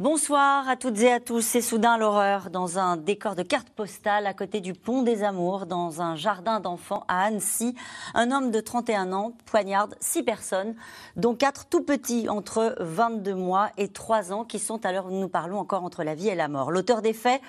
Bonsoir à toutes et à tous. C'est soudain l'horreur dans un décor de carte postale à côté du pont des Amours, dans un jardin d'enfants à Annecy. Un homme de 31 ans poignarde six personnes, dont quatre tout petits entre 22 mois et 3 ans, qui sont à l'heure où nous parlons encore entre la vie et la mort. L'auteur des faits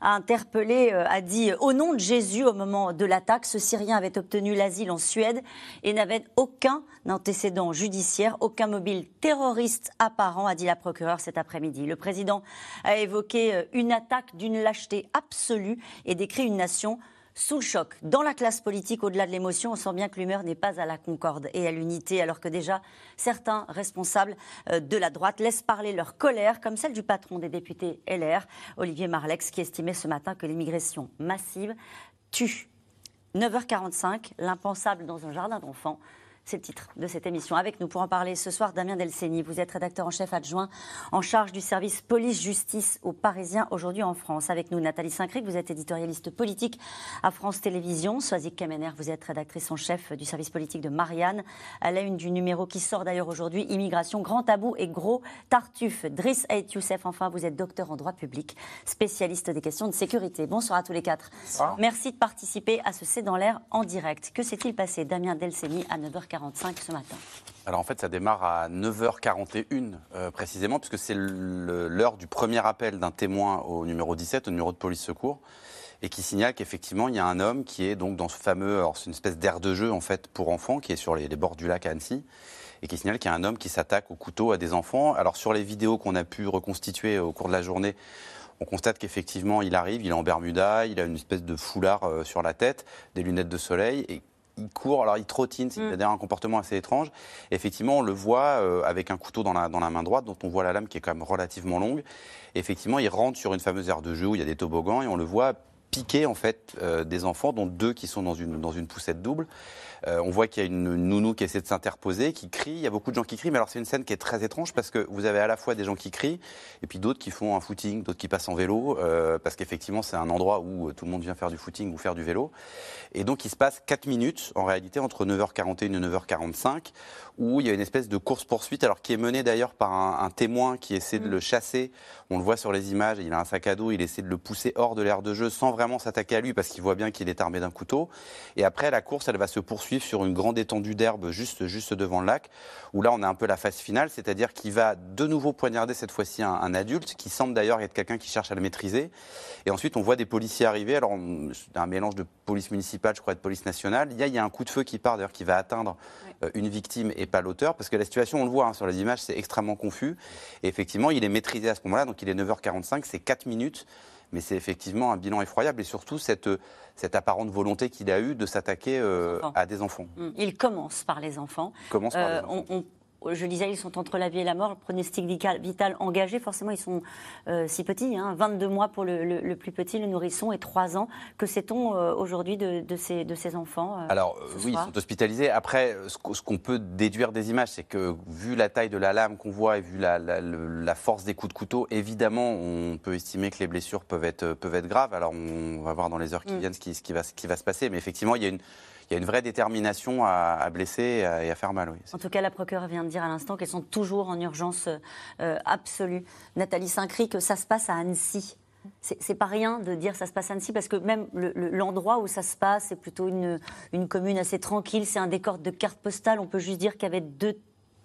a interpellé, euh, a dit au nom de Jésus au moment de l'attaque, ce Syrien avait obtenu l'asile en Suède et n'avait aucun antécédent judiciaire, aucun mobile terroriste apparent, a dit la procureure cet après-midi. Le président a évoqué euh, une attaque d'une lâcheté absolue et décrit une nation sous le choc. Dans la classe politique, au-delà de l'émotion, on sent bien que l'humeur n'est pas à la concorde et à l'unité, alors que déjà certains responsables euh, de la droite laissent parler leur colère, comme celle du patron des députés LR, Olivier Marlex, qui estimait ce matin que l'immigration massive tue. 9h45, l'impensable dans un jardin d'enfants. C'est le titre de cette émission. Avec nous pour en parler ce soir, Damien Delceni. Vous êtes rédacteur en chef adjoint en charge du service police-justice aux Parisiens aujourd'hui en France. Avec nous, Nathalie Saint-Cric. Vous êtes éditorialiste politique à France Télévisions. Soazic Kemener, vous êtes rédactrice en chef du service politique de Marianne. À la une du numéro qui sort d'ailleurs aujourd'hui, Immigration, grand tabou et gros tartuffe. Driss Aït Youssef, enfin, vous êtes docteur en droit public, spécialiste des questions de sécurité. Bonsoir à tous les quatre. Merci de participer à ce C'est dans l'air en direct. Que s'est-il passé, Damien Delceni, à 9h40 Alors en fait, ça démarre à 9h41 euh, précisément, puisque c'est l'heure du premier appel d'un témoin au numéro 17, au numéro de police secours, et qui signale qu'effectivement, il y a un homme qui est donc dans ce fameux, c'est une espèce d'aire de jeu en fait pour enfants, qui est sur les, bords du lac à Annecy, et qui signale qu'il y a un homme qui s'attaque au couteau à des enfants. Alors sur les vidéos qu'on a pu reconstituer au cours de la journée, on constate qu'effectivement, il arrive, il est en Bermuda, il a une espèce de foulard euh, sur la tête, des lunettes de soleil, et il court, alors il trottine, c'est-à-dire mm. un comportement assez étrange. effectivement, on le voit euh, avec un couteau dans la, dans la main droite, dont on voit la lame qui est quand même relativement longue. effectivement, il rentre sur une fameuse aire de jeu où il y a des toboggans et on le voit piquer en fait euh, des enfants, dont deux qui sont dans une, dans une poussette double. Euh, on voit qu'il y a une nounou qui essaie de s'interposer, qui crie. Il y a beaucoup de gens qui crient, mais alors c'est une scène qui est très étrange parce que vous avez à la fois des gens qui crient et puis d'autres qui font un footing, d'autres qui passent en vélo, euh, parce qu'effectivement c'est un endroit où tout le monde vient faire du footing ou faire du vélo. Et donc il se passe 4 minutes en réalité entre 9h41 et 9h45 où il y a une espèce de course-poursuite, alors qui est menée d'ailleurs par un, témoin qui essaie de mm. le chasser. On le voit sur les images, il a un sac à dos, il essaie de le pousser hors de l'aire de jeu sans vraiment s'attaquer à lui parce qu'il voit bien qu'il est armé d'un couteau. Et après, la course, elle va se poursuivre sur une grande étendue d'herbe juste, juste devant le lac, où là, on a un peu la phase finale, c'est-à-dire qu'il va de nouveau poignarder cette fois-ci un, adulte, qui semble d'ailleurs être quelqu'un qui cherche à le maîtriser. Et ensuite, on voit des policiers arriver, alors un mélange de police municipale, je crois, et de police nationale. Il y a, il y a un coup de feu qui part, d'ailleurs, qui va atteindre euh, une victime et pas l'auteur, parce que la situation, on le voit hein, sur les images, c'est extrêmement confus. Et effectivement, il est maîtrisé à ce moment-là, donc il est 9h45, c'est 4 minutes mais c'est effectivement un bilan effroyable et surtout cette, cette apparente volonté qu'il a eue de s'attaquer euh, à des enfants. Mmh. Il commence par les enfants. Commence par les euh, enfants je disais, ils sont entre la vie et la mort, le pronostic vital engagé, forcément, ils sont euh, si petits, hein, 22 mois pour le, plus petit, le nourrisson, et 3 ans. Que sait-on euh, aujourd'hui de, ces, de ces enfants euh, Alors, oui, ils sont hospitalisés. Après, ce qu'on peut déduire des images, c'est que vu la taille de la lame qu'on voit et vu la, la, force des coups de couteau, évidemment, on peut estimer que les blessures peuvent être, peuvent être graves. Alors, on va voir dans les heures qui mm. viennent ce qui, ce, qui va, ce qui va se passer. Mais effectivement, il y a une il y a une vraie détermination à, blesser et à, faire mal. Oui. En tout cas, la procureure vient de dire à l'instant qu'elles sont toujours en urgence euh, absolue. Nathalie Saint-Cry, que ça se passe à Annecy. C'est pas rien de dire ça se passe à Annecy parce que même l'endroit où ça se passe, c'est plutôt une, une, commune assez tranquille. C'est un décor de carte postale. On peut juste dire qu'il y avait deux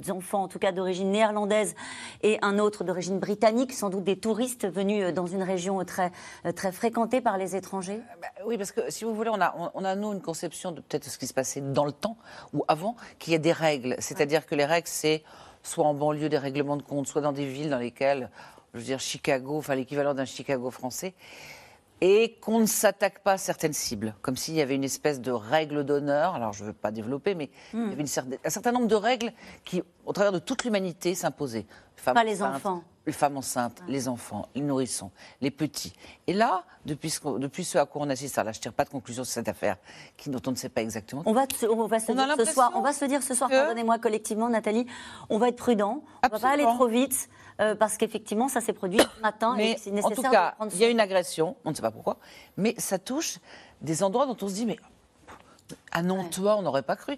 enfants, en tout cas d'origine néerlandaise, et un autre d'origine britannique, sans doute des touristes venus euh, dans une région très, euh, très fréquentée par les étrangers bah Oui, parce que si vous voulez, on a, on a nous une conception de peut-être ce qui se passait dans le temps ou avant, qu'il y a des règles. C'est-à-dire que les règles, c'est soit en banlieue des règlements de compte, soit dans des villes dans lesquelles, je veux dire, Chicago, enfin l'équivalent d'un Chicago français et qu'on ne s'attaque pas à certaines cibles, comme s'il y avait une espèce de règle d'honneur. Alors, je ne veux pas développer, mais il y avait un certain nombre de règles qui, au travers de toute l'humanité, s'imposaient. Pas les enfants. les femmes enceintes, les enfants, les nourrissons, les petits. Et là, depuis ce, qu'on- depuis ce à quoi on assiste, alors là, je ne tire pas de conclusion sur cette affaire qui, dont on ne sait pas exactement. On va, te- on va se On dire ce soir, on va se dire ce soir, que- pardonnez-moi collectivement, Nathalie, on va être prudent, on va pas aller trop vite, euh, parce qu'effectivement, ça s'est produit ce matin et Mais c'est en nécessaire tout de cas, il y a une agression, on ne sait pas pourquoi, mais ça touche des endroits dont on se dit, mais à Nantua, on n'aurait pas cru.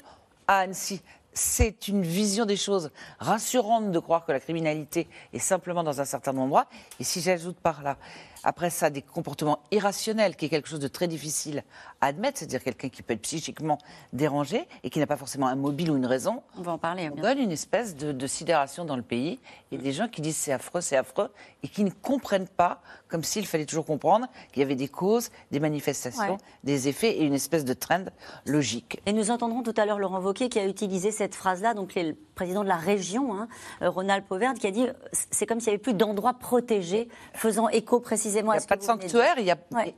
À Annecy, c'est une vision des choses rassurante de croire que la criminalité est simplement dans un certain endroit. Et si j'ajoute par là, après ça, des comportements irrationnels, qui est quelque chose de très difficile à admettre, c'est-à-dire quelqu'un qui peut être psychiquement dérangé et qui n'a pas forcément un mobile ou une raison, On va en parler. on bien donne une espèce de, de sidération dans le pays et des gens qui disent c'est affreux, c'est affreux et qui ne comprennent pas, comme s'il fallait toujours comprendre qu'il y avait des causes, des manifestations, Ouais. des effets et une espèce de trend logique. Et nous entendrons tout à l'heure Laurent Wauquiez qui a utilisé cette phrase-là, donc le président de la région, hein, euh, Ronald Pauvergne, qui a dit c'est comme s'il n'y avait plus d'endroits protégés, faisant écho précisément Il n'y a pas de sanctuaire, il y a. Ouais.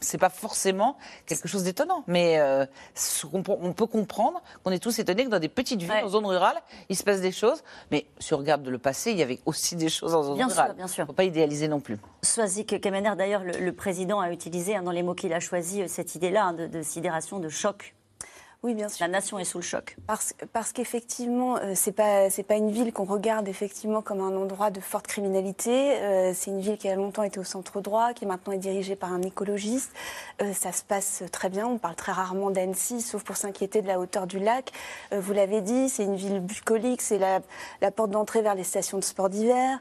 C'est pas forcément quelque chose d'étonnant, mais euh, on peut comprendre qu'on est tous étonnés que dans des petites villes, Ouais. en zone rurale, il se passe des choses. Mais si on regarde le passé, il y avait aussi des choses en zone Bien sûr, rurale. bien sûr. Faut pas idéaliser non plus. Swazik Kemener, d'ailleurs, le, le président a utilisé hein, dans les mots qu'il a choisis euh, cette idée-là hein, de, de sidération, de choc. Oui, bien sûr. La nation est sous le choc. Parce, parce qu'effectivement, euh, c'est pas c'est pas une ville qu'on regarde effectivement comme un endroit de forte criminalité. Euh, c'est une ville qui a longtemps été au centre droit, qui maintenant est dirigée par un écologiste. Euh, ça se passe très bien. On parle très rarement d'Annecy, sauf pour s'inquiéter de la hauteur du lac. Euh, vous l'avez dit, c'est une ville bucolique. C'est la, la porte d'entrée vers les stations de sport d'hiver.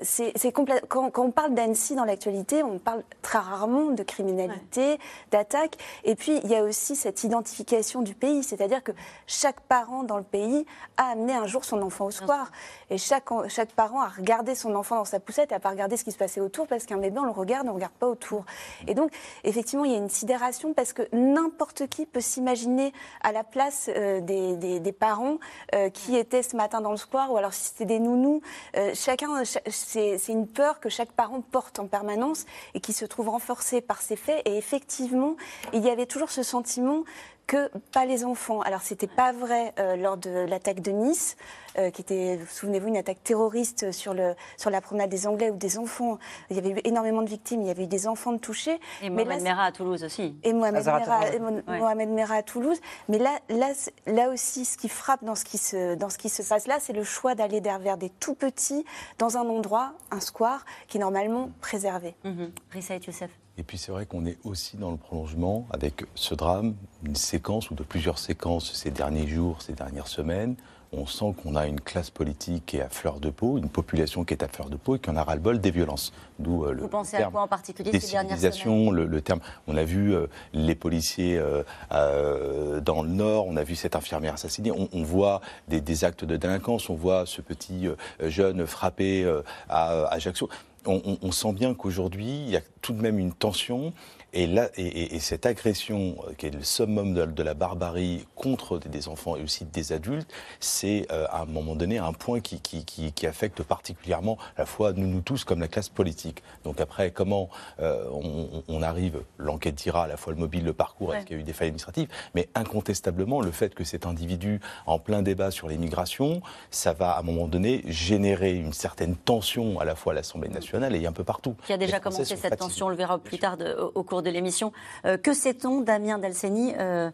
C'est quand on parle d'Annecy dans l'actualité, on parle très rarement de criminalité, d'attaque. Et puis il y a aussi cette identification du pays, c'est-à-dire que chaque parent dans le pays a amené un jour son enfant au square. Et chaque, chaque parent a regardé son enfant dans sa poussette et a pas regardé ce qui se passait autour parce qu'un bébé, on le regarde, on ne regarde pas autour. Et donc, effectivement, il y a une sidération parce que n'importe qui peut s'imaginer à la place euh, des, des- des parents euh, qui étaient ce matin dans le square ou alors si c'était des nounous. Euh, chacun, cha- c'est c'est une peur que chaque parent porte en permanence et qui se trouve renforcée par ces faits. Et effectivement, il y avait toujours ce sentiment que pas les enfants. Alors c'était pas vrai euh, lors de l'attaque de Nice, euh, qui était, souvenez-vous, une attaque terroriste sur le sur la promenade des Anglais où des enfants, il y avait eu énormément de victimes, il y avait eu des enfants de touchés. Et Mais Mohamed là, Merah à Toulouse aussi. et Mohamed Merah, Traoré. et Mo- Ouais. Mohamed Merah à Toulouse. Mais là, là, là aussi, ce qui frappe dans ce qui se, dans ce qui se passe là, c'est le choix d'aller vers des tout petits dans un endroit, un square, qui est normalement préservé. Mhm. Rissa et Youssef. Et puis c'est vrai qu'on est aussi dans le prolongement avec ce drame, une séquence ou de plusieurs séquences ces derniers jours, ces dernières semaines. On sent qu'on a une classe politique qui est à fleur de peau, une population qui est à fleur de peau et qui en a ras-le-bol des violences. D'où euh, le Vous pensez à terme quoi en particulier ces dernières semaines le, le terme. On a vu euh, les policiers euh, dans le Nord, on a vu cette infirmière assassinée, on, on voit des, des actes de délinquance, on voit ce petit jeune frappé à à Ajaccio. On, on- sent bien qu'aujourd'hui, il y a tout de même une tension. Et, là, et, et- et cette agression, euh, qui est le summum de, de la barbarie contre des, des enfants et aussi des adultes, c'est euh, à un moment donné un point qui, qui, qui- qui affecte particulièrement à la fois nous, nous tous comme la classe politique. Donc après, comment euh, on, on- arrive, l'enquête dira à la fois le mobile, le parcours, Ouais. est-ce qu'il y a eu des failles administratives, mais incontestablement, le fait que cet individu en plein débat sur l'immigration, ça va à un moment donné générer une certaine tension à la fois à l'Assemblée nationale et un peu partout. qui a déjà commencé cette fatigués. tension, on le verra plus tard de- au, au cours de l'émission. Euh, que sait-on, Damien Dalseni, euh,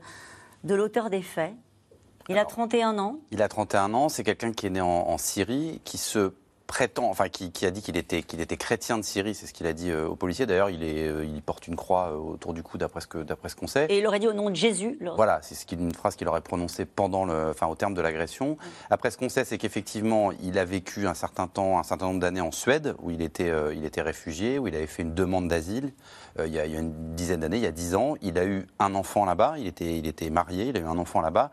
de l'auteur des faits? Il a 31 ans. Il a 31 ans, c'est quelqu'un qui est né en, en Syrie, qui se prétend, enfin qui, qui a dit qu'il était, qu'il était chrétien de Syrie, c'est ce qu'il a dit euh, aux policiers. D'ailleurs, il, est, euh, il porte une croix euh, autour du cou d'après ce que- d'après ce qu'on sait. Et il aurait dit au nom de Jésus. Voilà, c'est ce qu'il- une phrase qu'il aurait prononcée pendant le, enfin, au terme de l'agression. Après, ce qu'on sait, c'est qu'effectivement, il a vécu un certain temps, un certain nombre d'années en Suède, où il était, euh, il était réfugié, où il avait fait une demande d'asile. euh, il, y a, il y a une dizaine d'années, il y a dix ans, il a eu un enfant là-bas. Il était, il était marié, il a eu un enfant là-bas.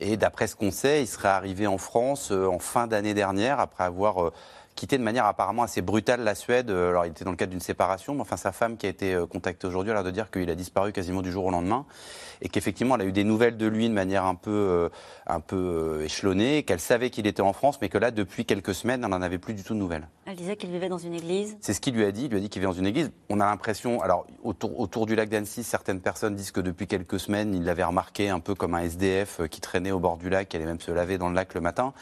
Et d'après ce qu'on sait, il serait arrivé en France en fin d'année dernière, après avoir quitté de manière apparemment assez brutale la Suède. Euh, Alors, il était dans le cadre d'une séparation, mais enfin, sa femme qui a été euh, contactée aujourd'hui a l'air de dire qu'il a disparu quasiment du jour au lendemain et qu'effectivement, elle a eu des nouvelles de lui de manière un peu, euh, un peu euh, échelonnée, qu'elle savait qu'il était en France, mais que là, depuis quelques semaines, elle n'en avait plus du tout de nouvelles. Elle disait qu'il vivait dans une église. C'est ce qu'il lui a dit. Il lui a dit qu'il vivait dans une église. On a l'impression, alors autour, autour du lac d'Annecy, certaines personnes disent que depuis quelques semaines, il l'avait remarqué un peu comme un SDF qui traînait au bord du lac, qui allait même se laver dans le lac le matin.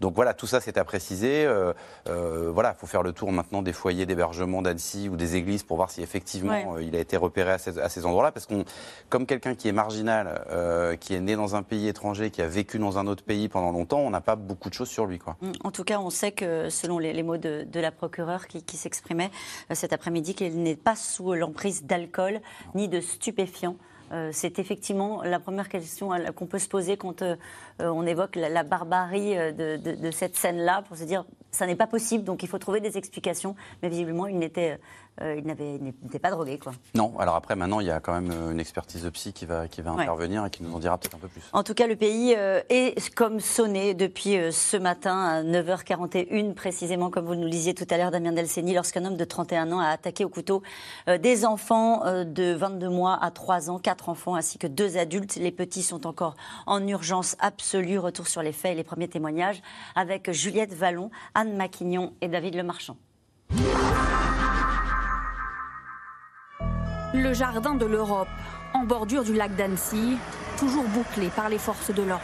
Donc voilà, tout ça c'est à préciser. Euh, euh, voilà, il faut faire le tour maintenant des foyers d'hébergement d'Annecy ou des églises pour voir si effectivement Ouais. euh, il a été repéré à ces, à ces endroits-là. Parce qu'on, comme quelqu'un qui est marginal, euh, qui est né dans un pays étranger, qui a vécu dans un autre pays pendant longtemps, on n'a pas beaucoup de choses sur lui. Quoi. Mm. En tout cas, on sait que, selon les, les mots de, de la procureure qui, qui s'exprimait cet après-midi, qu'il n'est pas sous l'emprise d'alcool ni de stupéfiants. Euh, c'est effectivement la première question qu'on peut se poser quand euh, euh, on évoque la, barbarie de cette scène-là, pour se dire ça n'est pas possible, donc il faut trouver des explications. Mais visiblement, il n'était, euh, il n'était pas drogué, quoi. Non, alors après, maintenant, il y a quand même euh, une expertise de psy qui va, qui va Ouais. intervenir et qui nous en dira peut-être un peu plus. En tout cas, le pays euh, est comme sonné depuis euh, ce matin à 9h41 précisément, comme vous nous le disiez tout à l'heure, Damien Delceni, lorsqu'un homme de 31 ans a attaqué au couteau des enfants de 22 mois à 3 ans, quatre enfants ainsi que deux adultes. Les petits sont encore en urgence absolue. Retour sur les faits et les premiers témoignages avec Juliette Vallon, Anne Maquignon et David Lemarchand. Le jardin de l'Europe, en bordure du lac d'Annecy, toujours bouclé par les forces de l'ordre.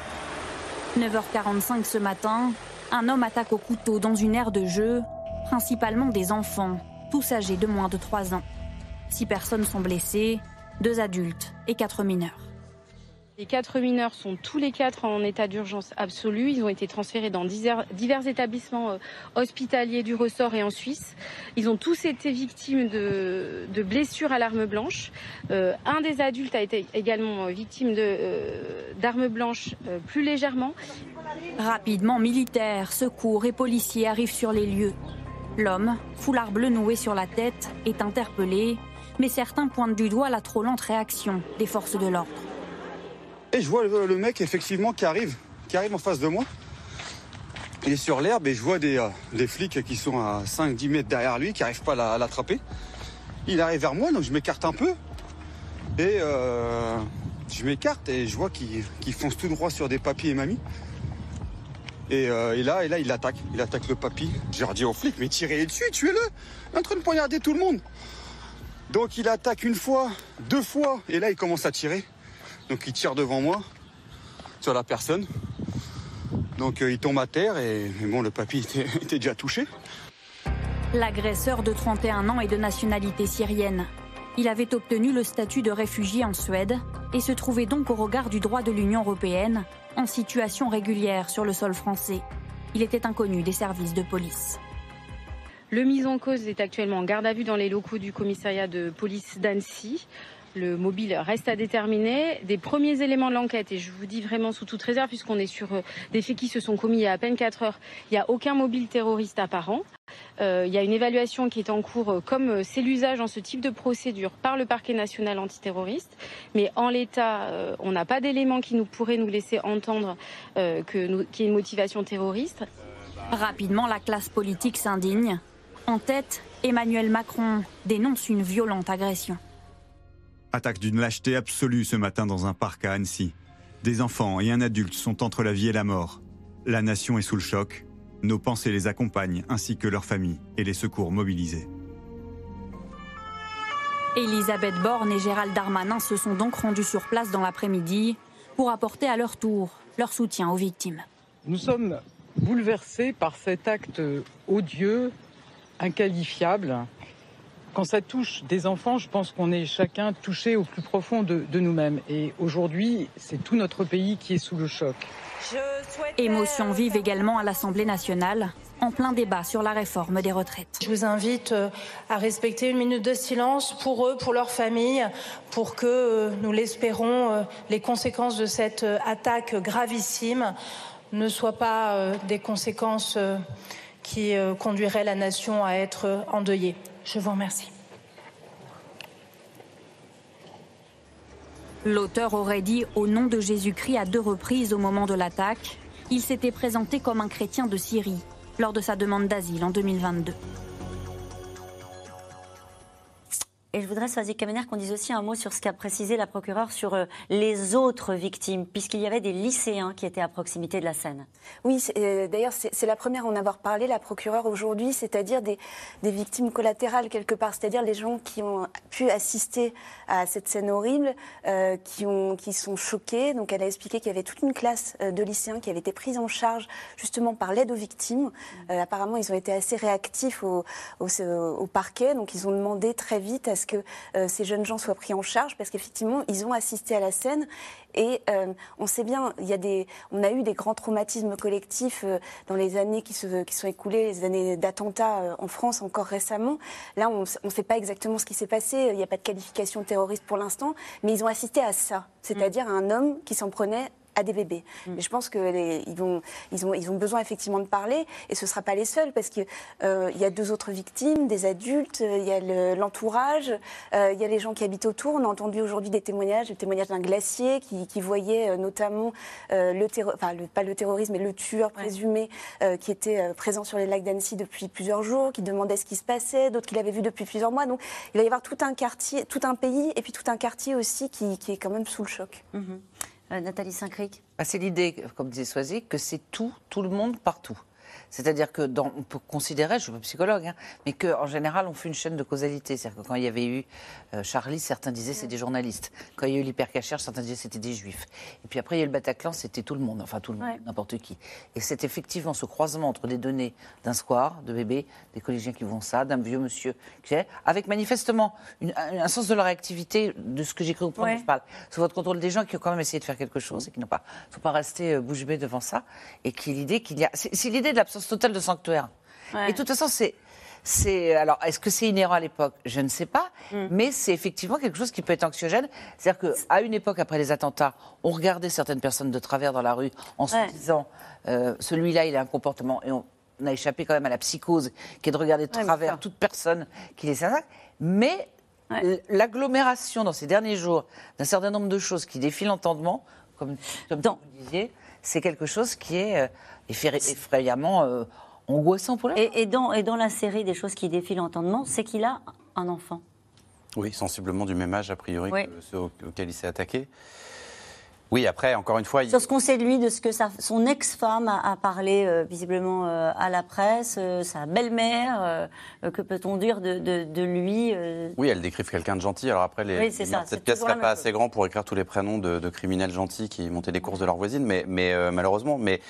9h45 ce matin, un homme attaque au couteau dans une aire de jeu, principalement des enfants, tous âgés de moins de 3 ans. Six personnes sont blessées, deux adultes et quatre mineurs. Les quatre mineurs sont tous les quatre en état d'urgence absolue. Ils ont été transférés dans divers, établissements euh, hospitaliers du ressort et en Suisse. Ils ont tous été victimes de, blessures à l'arme blanche. Euh, un des adultes a été également victime euh, d'armes blanches plus légèrement. Rapidement, militaires, secours et policiers arrivent sur les lieux. L'homme, foulard bleu noué sur la tête, est interpellé, mais certains pointent du doigt la trop lente réaction des forces de l'ordre. Et je vois le, mec effectivement qui arrive, qui arrive en face de moi. Il est sur l'herbe et je vois des, euh, flics qui sont à 5-10 mètres derrière lui, qui n'arrivent pas à la- à l'attraper. Il arrive vers moi, donc je m'écarte un peu. Et euh, je m'écarte et je vois qu'il fonce tout droit sur des papis et mamies. Et, euh, là, et là, il attaque. Il attaque le papy. J'ai redit aux flics, mais tirez-les dessus, tuez-le. En train de poignarder tout le monde. Donc il attaque une fois, deux fois, et là il commence à tirer. Donc il tire devant moi, sur la personne. Donc euh, il tombe à terre et mais bon, le papy était, était déjà touché. L'agresseur de 31 ans est de nationalité syrienne. Il avait obtenu le statut de réfugié en Suède et se trouvait donc au regard du droit de l'Union européenne en situation régulière sur le sol français. Il était inconnu des services de police. Le mis en cause est actuellement en garde à vue dans les locaux du commissariat de police d'Annecy. Le mobile reste à déterminer. Des premiers éléments de l'enquête, et je vous dis vraiment sous toute réserve, puisqu'on est sur euh, des faits qui se sont commis il y a à peine 4 heures, il n'y a aucun mobile terroriste apparent. Euh, il y a une évaluation qui est en cours, euh, comme c'est l'usage en ce type de procédure par le parquet national antiterroriste. Mais en l'état, on n'a pas d'éléments qui nous pourraient nous laisser entendre qu'il y ait une motivation terroriste. Rapidement, la classe politique s'indigne. En tête, Emmanuel Macron dénonce une violente agression. Attaque d'une lâcheté absolue ce matin dans un parc à Annecy. Des enfants et un adulte sont entre la vie et la mort. La nation est sous le choc. Nos pensées les accompagnent ainsi que leurs familles et les secours mobilisés. Elisabeth Borne et Gérald Darmanin se sont donc rendus sur place dans l'après-midi pour apporter à leur tour leur soutien aux victimes. Nous sommes bouleversés par cet acte odieux, inqualifiable. Quand ça touche des enfants, je pense qu'on est chacun touché au plus profond de, de nous-mêmes. Et aujourd'hui, c'est tout notre pays qui est sous le choc. Émotion vive également à l'Assemblée nationale, en plein débat sur la réforme des retraites. Je vous invite euh, à respecter une minute de silence pour eux, pour leurs familles, pour que, euh, nous l'espérons, euh, les conséquences de cette attaque gravissime ne soient pas des conséquences qui conduiraient la nation à être endeuillée. Je vous remercie. L'auteur aurait dit au nom de Jésus-Christ à deux reprises au moment de l'attaque. Il s'était présenté comme un chrétien de Syrie lors de sa demande d'asile en 2022. Et je voudrais, Soazic Kamener, qu'on dise aussi un mot sur ce qu'a précisé la procureure sur euh, les autres victimes, puisqu'il y avait des lycéens qui étaient à proximité de la scène. Oui, euh, d'ailleurs, c'est la première à en avoir parlé, la procureure aujourd'hui, c'est-à-dire des, victimes collatérales quelque part, c'est-à-dire les gens qui ont pu assister à cette scène horrible, euh, qui, ont, qui sont choqués. Donc elle a expliqué qu'il y avait toute une classe de lycéens qui avait été prise en charge justement par l'aide aux victimes. Apparemment, ils ont été assez réactifs au, au, au, parquet, donc ils ont demandé très vite à que euh, ces jeunes gens soient pris en charge parce qu'effectivement, ils ont assisté à la scène et euh, on sait bien, il y a des, on a eu des grands traumatismes collectifs euh, dans les années qui se qui sont écoulées, les années d'attentats en France encore récemment. Là, on ne sait pas exactement ce qui s'est passé. Il n'y a pas de qualification terroriste pour l'instant, mais ils ont assisté à ça, c'est-à-dire à un homme qui s'en prenait à des bébés. Mm. Mais je pense qu'ils ils ont, ils ont besoin effectivement de parler et ce ne sera pas les seuls parce qu'il euh, y a deux autres victimes, des adultes, il y a l'entourage, euh, il y a les gens qui habitent autour. On a entendu aujourd'hui des témoignages, le témoignage d'un glacier qui, qui voyait euh, notamment euh, le, enfin, le, pas le terrorisme, mais le tueur présumé euh, qui était euh, présent sur les lacs d'Annecy depuis plusieurs jours, qui demandait ce qui se passait, d'autres qui l'avaient vu depuis plusieurs mois. Donc il va y avoir tout un quartier, tout un pays et puis tout un quartier aussi qui, qui est quand même sous le choc. Mm-hmm. Euh, Nathalie Saint-Cric ah, C'est l'idée, comme disait Soisy, que c'est tout, tout le monde, partout. C'est-à-dire que dans, on peut considérer, je ne suis pas psychologue, hein, mais qu'en général, on fait une chaîne de causalité. C'est-à-dire que quand il y avait eu euh, Charlie, certains disaient c'est des journalistes. Quand il y a eu l'hypercachère, certains disaient c'était des juifs. Et puis après, il y a eu le Bataclan, c'était tout le monde, enfin tout le monde, ouais. n'importe qui. Et c'est effectivement ce croisement entre les données d'un square, de bébés, des collégiens qui vont ça, d'un vieux monsieur, qui est, avec manifestement une, un, sens de leur réactivité, de ce que j'ai cru comprendre, ouais. je parle, sous votre contrôle des gens qui ont quand même essayé de faire quelque chose et qui n'ont pas, faut pas rester euh, bouche bée devant ça. Et qui est l'idée qu'il y a, c'est l'idée de l'absence totale de sanctuaire. Ouais. Et de toute façon, c'est. C'est alors est-ce que c'est inhérent à l'époque? Je ne sais pas, mm. mais c'est effectivement quelque chose qui peut être anxiogène. C'est-à-dire qu'à une époque après les attentats, on regardait certaines personnes de travers dans la rue en se ouais. disant euh, celui-là il a un comportement et on, on, a échappé quand même à la psychose qui est de regarder de ouais, travers toute personne qui les attaque. Mais l'agglomération dans ces derniers jours d'un certain nombre de choses qui défient l'entendement, comme, comme dans... vous disiez, c'est quelque chose qui est euh, effrayamment euh, angoissant pour la et, et, dans, et dans la série des choses qui défient l'entendement, c'est qu'il a un enfant. Oui, sensiblement du même âge, a priori, oui. que ceux auxquels il s'est attaqué. Oui, après, encore une fois. Il... Sur ce qu'on sait de lui, de ce que sa, son ex-femme a, a, parlé euh, visiblement euh, à la presse, euh, sa belle-mère, euh, que peut-on dire de, de, de lui Oui, elle décrivent quelqu'un de gentil. Alors après, les, oui, c'est ça. cette pièce serait pas assez grand pour écrire tous les prénoms de, de, criminels gentils qui montaient les courses de leur voisine, mais, mais malheureusement. Mais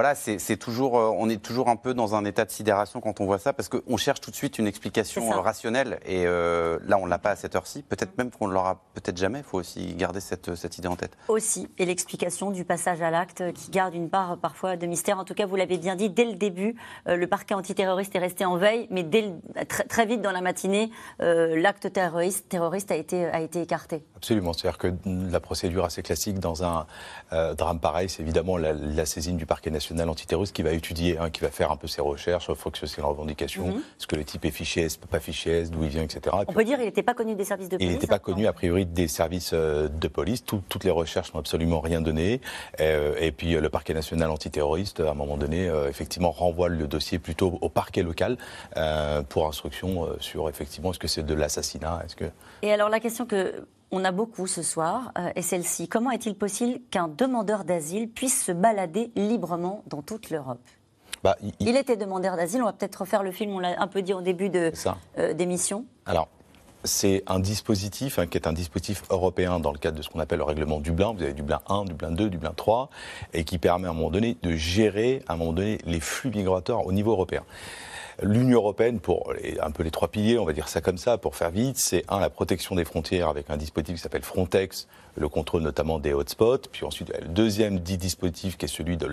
voilà, c'est toujours, on est toujours un peu dans un état de sidération quand on voit ça, parce qu'on cherche tout de suite une explication rationnelle, et euh, là, on l'a pas à cette heure-ci. Peut-être même qu'on ne l'aura peut-être jamais. Il faut aussi garder cette, cette, idée en tête. Aussi, et l'explication du passage à l'acte qui garde une part parfois de mystère. En tout cas, vous l'avez bien dit, dès le début, euh, le parquet antiterroriste est resté en veille, mais dès le, très, très, vite dans la matinée, euh, l'acte terroriste, terroriste a été, a été écarté. Absolument. C'est-à-dire que la procédure assez classique dans un euh, drame pareil, c'est évidemment la, la saisine du parquet national national antiterroriste qui va étudier, hein, qui va faire un peu ses recherches, il faut que c'est une revendication, mm -hmm. est-ce que le type est fiché, est-ce pas fiché, est d'où il vient, etc. On peut dire qu'il n'était pas connu des services de police. Il n'était pas connu a priori des services euh, de police. Tout, toutes les recherches n'ont absolument rien donné. Euh, et puis euh, le parquet national antiterroriste, à un moment donné, euh, effectivement renvoie le dossier plutôt au parquet local euh, pour instruction sur effectivement est-ce que c'est de l'assassinat, est-ce que. Et alors la question que on a beaucoup ce soir, euh, et celle-ci. Comment est-il possible qu'un demandeur d'asile puisse se balader librement dans toute l'Europe? Bah, il... il... était demandeur d'asile, on va peut-être refaire le film, on l'a un peu dit au début d'émission. De, euh, Alors, c'est un dispositif hein, qui est un dispositif européen dans le cadre de ce qu'on appelle le règlement Dublin. Vous avez Dublin 1, Dublin 2, Dublin 3, et qui permet à un moment donné de gérer à un moment donné les flux migratoires au niveau européen. L'Union européenne, pour un peu les trois piliers, on va dire ça comme ça, pour faire vite, c'est un, la protection des frontières avec un dispositif qui s'appelle Frontex, le contrôle notamment des hotspots, puis ensuite le deuxième dit dispositif qui est celui de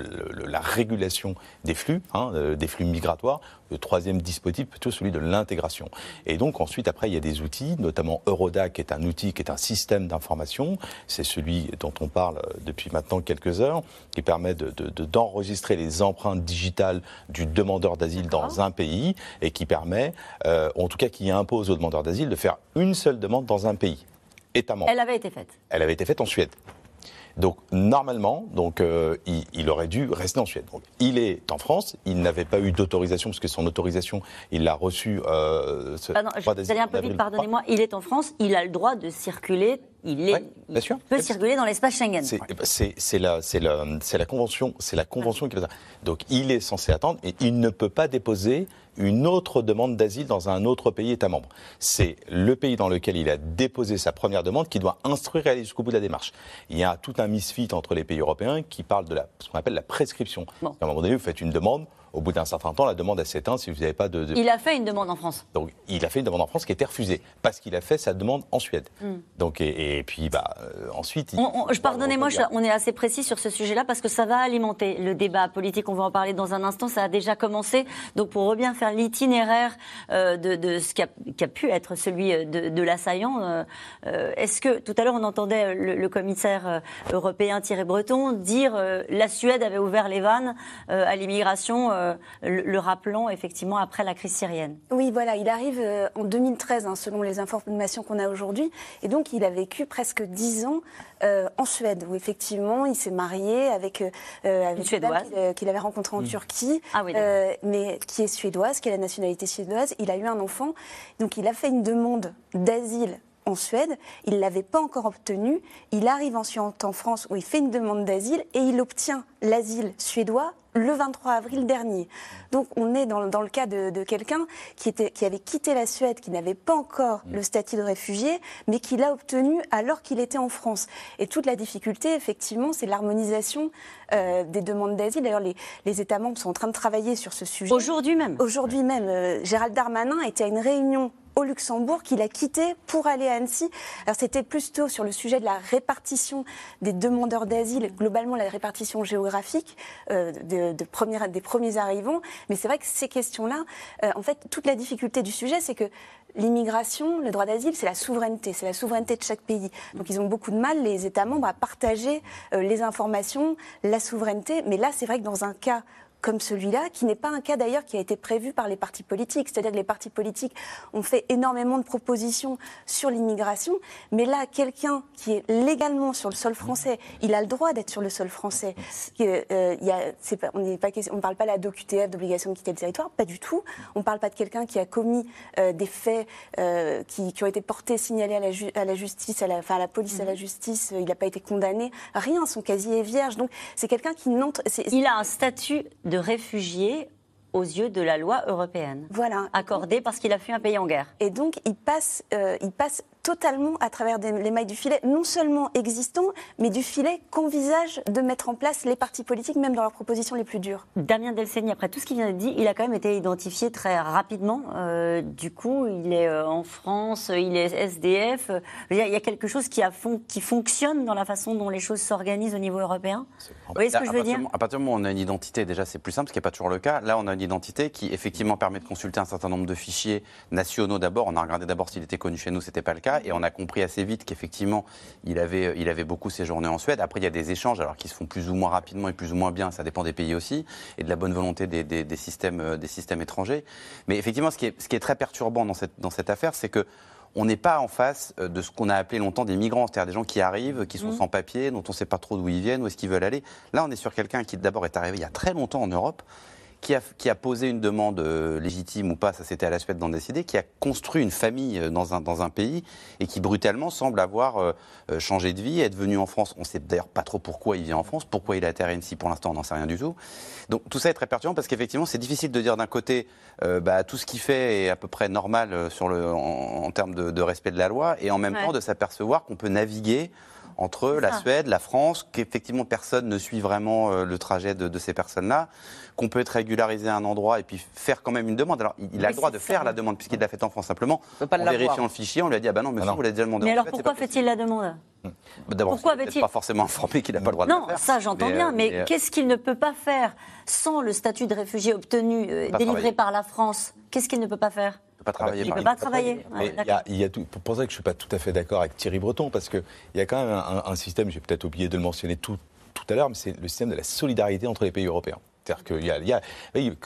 la régulation des flux, hein, des flux migratoires, le troisième dispositif plutôt celui de l'intégration. Et donc ensuite après il y a des outils, notamment Eurodac qui est un outil qui est un système d'information, c'est celui dont on parle depuis maintenant quelques heures, qui permet d'enregistrer de, de, les empreintes digitales du demandeur d'asile dans un pays et qui permet, euh, en tout cas qui impose aux demandeurs d'asile de faire une seule demande dans un pays. État membre. Elle avait été faite. Elle avait été faite en Suède. Donc normalement, donc euh, il, il aurait dû rester en Suède. Donc, il est en France, il n'avait pas eu d'autorisation parce que son autorisation, il l'a reçue. Euh, Pardon, vous allez un peu vite, 23. pardonnez-moi. Il est en France, il a le droit de circuler. Il, est, Ouais, bien il sûr. peut circuler dans l'espace Schengen. C'est la, la, c'est la convention, c'est la convention qui fait ça. Donc il est censé attendre et il ne peut pas déposer une autre demande d'asile dans un autre pays État membre. C'est le pays dans lequel il a déposé sa première demande qui doit instruire et aller jusqu'au bout de la démarche. Il y a tout un misfit entre les pays européens qui parle de la, ce qu'on appelle la prescription. Bon. À un moment donné, vous faites une demande, au bout d'un certain temps, la demande elle s'éteint si vous n'avez pas de, de- Il a fait une demande en France. donc, il a fait une demande en France qui été refusée parce qu'il a fait sa demande en Suède. Donc, et, et puis, bah, euh, ensuite. Hmm. On- on- je- Pardonnez-moi, on est assez précis sur ce sujet-là parce que ça va alimenter le débat politique. On va en parler dans un instant. Ça a déjà commencé. Donc, pour bien faire l'itinéraire euh, de, de ce qui a, qui a pu être celui euh, de, de l'assaillant, euh, est-ce que tout à l'heure on entendait le, le commissaire européen Thierry Breton dire la Suède avait ouvert les vannes à l'immigration, euh, le, le rappelant effectivement après la crise syrienne. Oui, voilà, il arrive euh, en 2013, hein, selon les informations qu'on a aujourd'hui. Et donc, il a vécu presque dix ans euh, en Suède, où effectivement, il s'est marié avec, avec Une Suédoise. qu'il, euh, avait rencontrée en Turquie, Ah oui, euh, mais qui est suédoise, qui a la nationalité suédoise. Il a eu un enfant. Donc, il a fait une demande d'asile en Suède, il ne l'avait pas encore obtenu. Il arrive ensuite en France où il fait une demande d'asile et il obtient l'asile suédois le 23 avril dernier. Donc on est dans, dans le cas de, de quelqu'un qui, était- qui avait quitté la Suède, qui n'avait pas encore le statut de réfugié, mais qui l'a obtenu alors qu'il était en France. Et toute la difficulté, effectivement, c'est l'harmonisation euh, des demandes d'asile. D'ailleurs, les, les États membres sont en train de travailler sur ce sujet. Aujourd'hui même. Aujourd'hui même, euh, Gérald Darmanin était à une réunion au Luxembourg qu'il a quitté pour aller à Annecy. Alors c'était plutôt sur le sujet de la répartition des demandeurs d'asile, globalement la répartition géographique euh, des premiers arrivants. Mais c'est vrai que ces questions-là, euh, en fait, toute la difficulté du sujet, c'est que l'immigration, le droit d'asile, c'est la souveraineté, c'est la souveraineté de chaque pays. Donc ils ont beaucoup de mal, les États membres, à partager euh, les informations, la souveraineté. Mais là, c'est vrai que dans un cas comme celui-là, qui n'est pas un cas d'ailleurs qui a été prévu par les partis politiques. C'est-à-dire que les partis politiques ont fait énormément de propositions sur l'immigration, mais là, quelqu'un qui est légalement sur le sol français, il a le droit d'être sur le sol français. Euh, il y a- c'est pas- on ne parle pas là d'OQTF, d'obligation de quitter le territoire, pas du tout. On ne parle pas de quelqu'un qui a commis euh, des faits euh, qui, qui ont été portés, signalés à la, ju- à la justice, à la, enfin à la police, à la justice. euh, Il n'a pas été condamné. Rien, son casier est vierge. Donc c'est quelqu'un qui n'entre. Il a un statut de réfugié aux yeux de la loi européenne. Voilà. Accordé parce qu'il a fui un pays en guerre. Et donc, il passe, euh, il passe totalement à travers des- les mailles du filet, non seulement existant, mais du filet qu'envisagent de mettre en place les partis politiques, même dans leurs propositions les plus dures. Damien Delceni, après tout ce qui vient d'être dit, il a quand même été identifié très rapidement. Euh, du coup, il est euh, en France, il est SDF. Euh, dire, il y a quelque chose qui, a fon- qui fonctionne dans la façon dont les choses s'organisent au niveau européen. Vous voyez ce que je à veux partir dire du moment- À partir du moment où on a une identité, déjà c'est plus simple, ce qui n'est pas toujours le cas. Là, on a une identité qui effectivement permet de consulter un certain nombre de fichiers nationaux d'abord. On a regardé d'abord s'il était connu chez nous, c'était pas le cas, et on a compris assez vite qu'effectivement il avait, il avait beaucoup séjourné en Suède. Après, il y a des échanges, alors qui se font plus ou moins rapidement et plus ou moins bien, ça dépend des pays aussi, et de la bonne volonté des, des- des systèmes, euh, des systèmes étrangers. Mais effectivement, ce qui est, ce qui est très perturbant dans cette, dans cette affaire, c'est que on n'est pas en face euh, de ce qu'on a appelé longtemps des migrants, c'est-à-dire des gens qui arrivent, qui sont sans papier, dont on ne sait pas trop d'où ils viennent, où est-ce qu'ils veulent aller. Là, on est sur quelqu'un qui d'abord est arrivé il y a très longtemps en Europe, qui a, qui a posé une demande euh, légitime ou pas, ça c'était à la Suède d'en décider, qui a construit une famille euh, dans un, dans un pays et qui brutalement semble avoir euh, euh, changé de vie, être venu en France. On ne sait d'ailleurs pas trop pourquoi il vient en France, pourquoi il est atterri ici pour l'instant, on n'en sait rien du tout. Donc tout ça est très perturbant parce qu'effectivement c'est difficile de dire d'un côté euh, bah, tout ce qu'il fait est à peu près normal sur le, en, en termes de, de respect de la loi et en même Ouais. temps de s'apercevoir qu'on peut naviguer entre la ça. Suède, la France, qu'effectivement personne ne suit vraiment euh, le trajet de, de ces personnes-là, qu'on peut être régularisé à un endroit et puis faire quand même une demande. Alors il, il a le droit de faire ça. la demande puisqu'il l'a fait en France simplement. peut pas en vérifiant le fichier, on lui a dit ah bah non monsieur non. vous l'avez déjà demandé. Mais en alors pourquoi fait-il la demande? Possible. D'abord, pourquoi il n'est avait-il- pas forcément informé qu'il n'a pas le droit de Non, le faire. ça j'entends bien, euh, mais, euh, qu'est-ce qu'il ne peut pas faire sans le statut de réfugié obtenu, euh, délivré travailler. par la France? Qu'est-ce qu'il ne peut pas faire? Il peut pas travailler. Il par peut pas travailler. Mais Ouais, il y a- d'accord. il y a tout, pour pour ça que je ne suis pas tout à fait d'accord avec Thierry Breton, parce qu'il y a quand même un, un système, j'ai peut-être oublié de le mentionner tout, tout à l'heure, mais c'est le système de la solidarité entre les pays européens. C'est-à-dire qu'il y a, y a-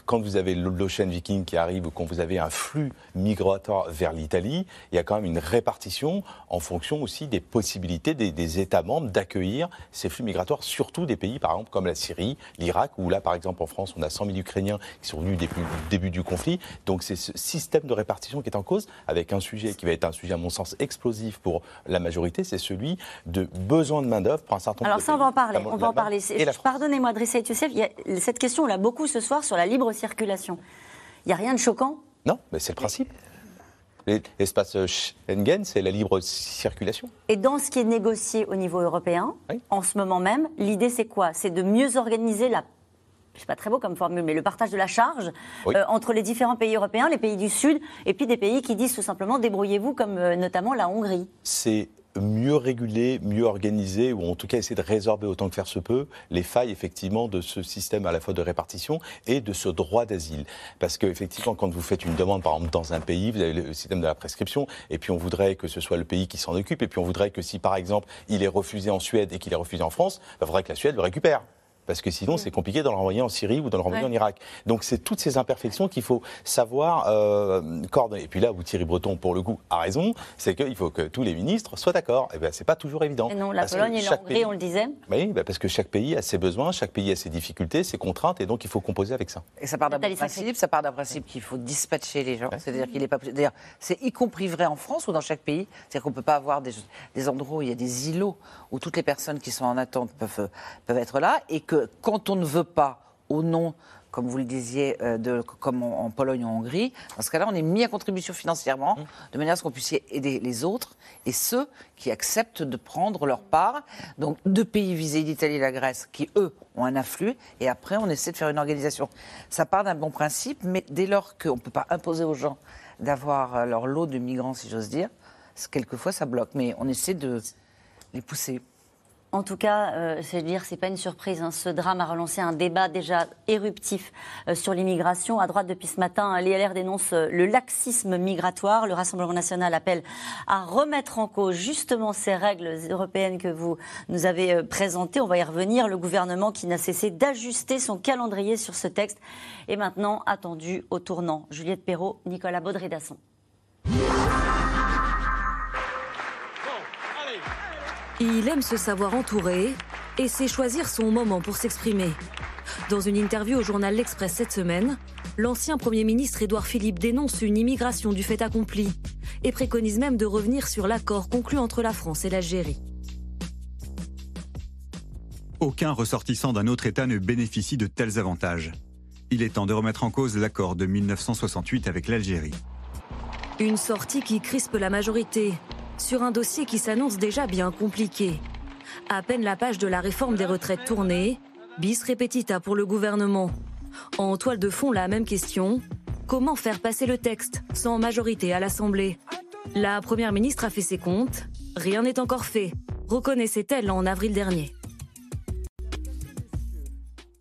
quand vous avez l'Ocean Viking qui arrive ou quand vous avez un flux migratoire vers l'Italie, il y a quand même une répartition en fonction aussi des possibilités des, des États membres d'accueillir ces flux migratoires, surtout des pays, par exemple, comme la Syrie, l'Irak, où là, par exemple, en France, on a 100 000 Ukrainiens qui sont venus depuis le début du conflit. Donc c'est ce système de répartition qui est en cause, avec un sujet qui va être un sujet, à mon sens, explosif pour la majorité, c'est celui de besoin de main-d'œuvre pour un certain nombre Alors de ça, on pays, va en parler. On va en parler. Pardonnez-moi, Drissa Youssef, il y a cette question, on l'a beaucoup ce soir sur la libre circulation. Il n'y a rien de choquant? Non, mais c'est le principe. L'espace Schengen, c'est la libre circulation. Et dans ce qui est négocié au niveau européen, Oui. en ce moment même, l'idée c'est quoi? C'est de mieux organiser la. C'est pas très beau comme formule, mais le partage de la charge Oui. euh, entre les différents pays européens, les pays du Sud, et puis des pays qui disent tout simplement débrouillez-vous, comme euh, notamment la Hongrie. c'est mieux réguler, mieux organiser, ou en tout cas essayer de résorber autant que faire se peut les failles effectivement de ce système à la fois de répartition et de ce droit d'asile. Parce que effectivement, quand vous faites une demande, par exemple dans un pays, vous avez le système de la prescription, et puis on voudrait que ce soit le pays qui s'en occupe, et puis on voudrait que si par exemple il est refusé en Suède et qu'il est refusé en France, il faudrait que la Suède le récupère. Parce que sinon, c'est compliqué de le renvoyer en Syrie ou de le renvoyer Ouais. en Irak. Donc, c'est toutes ces imperfections qu'il faut savoir euh, coordonner. Et puis là où Thierry Breton, pour le coup, a raison, c'est qu'il faut que tous les ministres soient d'accord. Et bien, c'est pas toujours évident. Et non, la Pologne et la chaque Hongrie, pays- on le disait. Oui, bah, parce que chaque pays a ses besoins, chaque pays a ses difficultés, ses contraintes, et donc il faut composer avec ça. Et ça part d'un principe, ça part d'un principe qu'il faut dispatcher les gens. C'est-à-dire qu'il est pas. D'ailleurs, c'est y compris vrai en France ou dans chaque pays? C'est-à-dire qu'on peut pas avoir des, des endroits où il y a des îlots où toutes les personnes qui sont en attente peuvent peuvent être là et que quand on ne veut pas, au nom comme vous le disiez, euh, de, comme en, Pologne ou en Hongrie, dans ce cas-là, on est mis à contribution financièrement, de manière à ce qu'on puisse aider les autres et ceux qui acceptent de prendre leur part. Donc, deux pays visés, l'Italie et la Grèce, qui, eux, ont un afflux, et après, on essaie de faire une organisation. Ça part d'un bon principe, mais dès lors qu'on ne peut pas imposer aux gens d'avoir euh, leur lot de migrants, si j'ose dire, quelquefois, ça bloque. Mais on essaie de les pousser. En tout cas, euh, c'est dire, c'est pas une surprise. hein. Ce drame a relancé un débat déjà éruptif euh, sur l'immigration. À droite, depuis ce matin, les LR dénoncent euh, le laxisme migratoire. Le Rassemblement national appelle à remettre en cause justement ces règles européennes que vous nous avez euh, présentées. On va y revenir. Le gouvernement qui n'a cessé d'ajuster son calendrier sur ce texte est maintenant attendu au tournant. Juliette Perrault, Nicolas Baudry-Dasson. Il aime se savoir entouré et sait choisir son moment pour s'exprimer. Dans une interview au journal L'Express cette semaine, l'ancien Premier ministre Édouard Philippe dénonce une immigration du fait accompli et préconise même de revenir sur l'accord conclu entre la France et l'Algérie. Aucun ressortissant d'un autre État ne bénéficie de tels avantages. Il est temps de remettre en cause l'accord de 1968 avec l'Algérie. Une sortie qui crispe la majorité sur un dossier qui s'annonce déjà bien compliqué. À peine la page de la réforme des retraites tournée, bis repetita pour le gouvernement. En toile de fond, la même question comment faire passer le texte sans majorité à l'Assemblée? La première ministre a fait ses comptes. Rien n'est encore fait, reconnaissait-elle en avril dernier?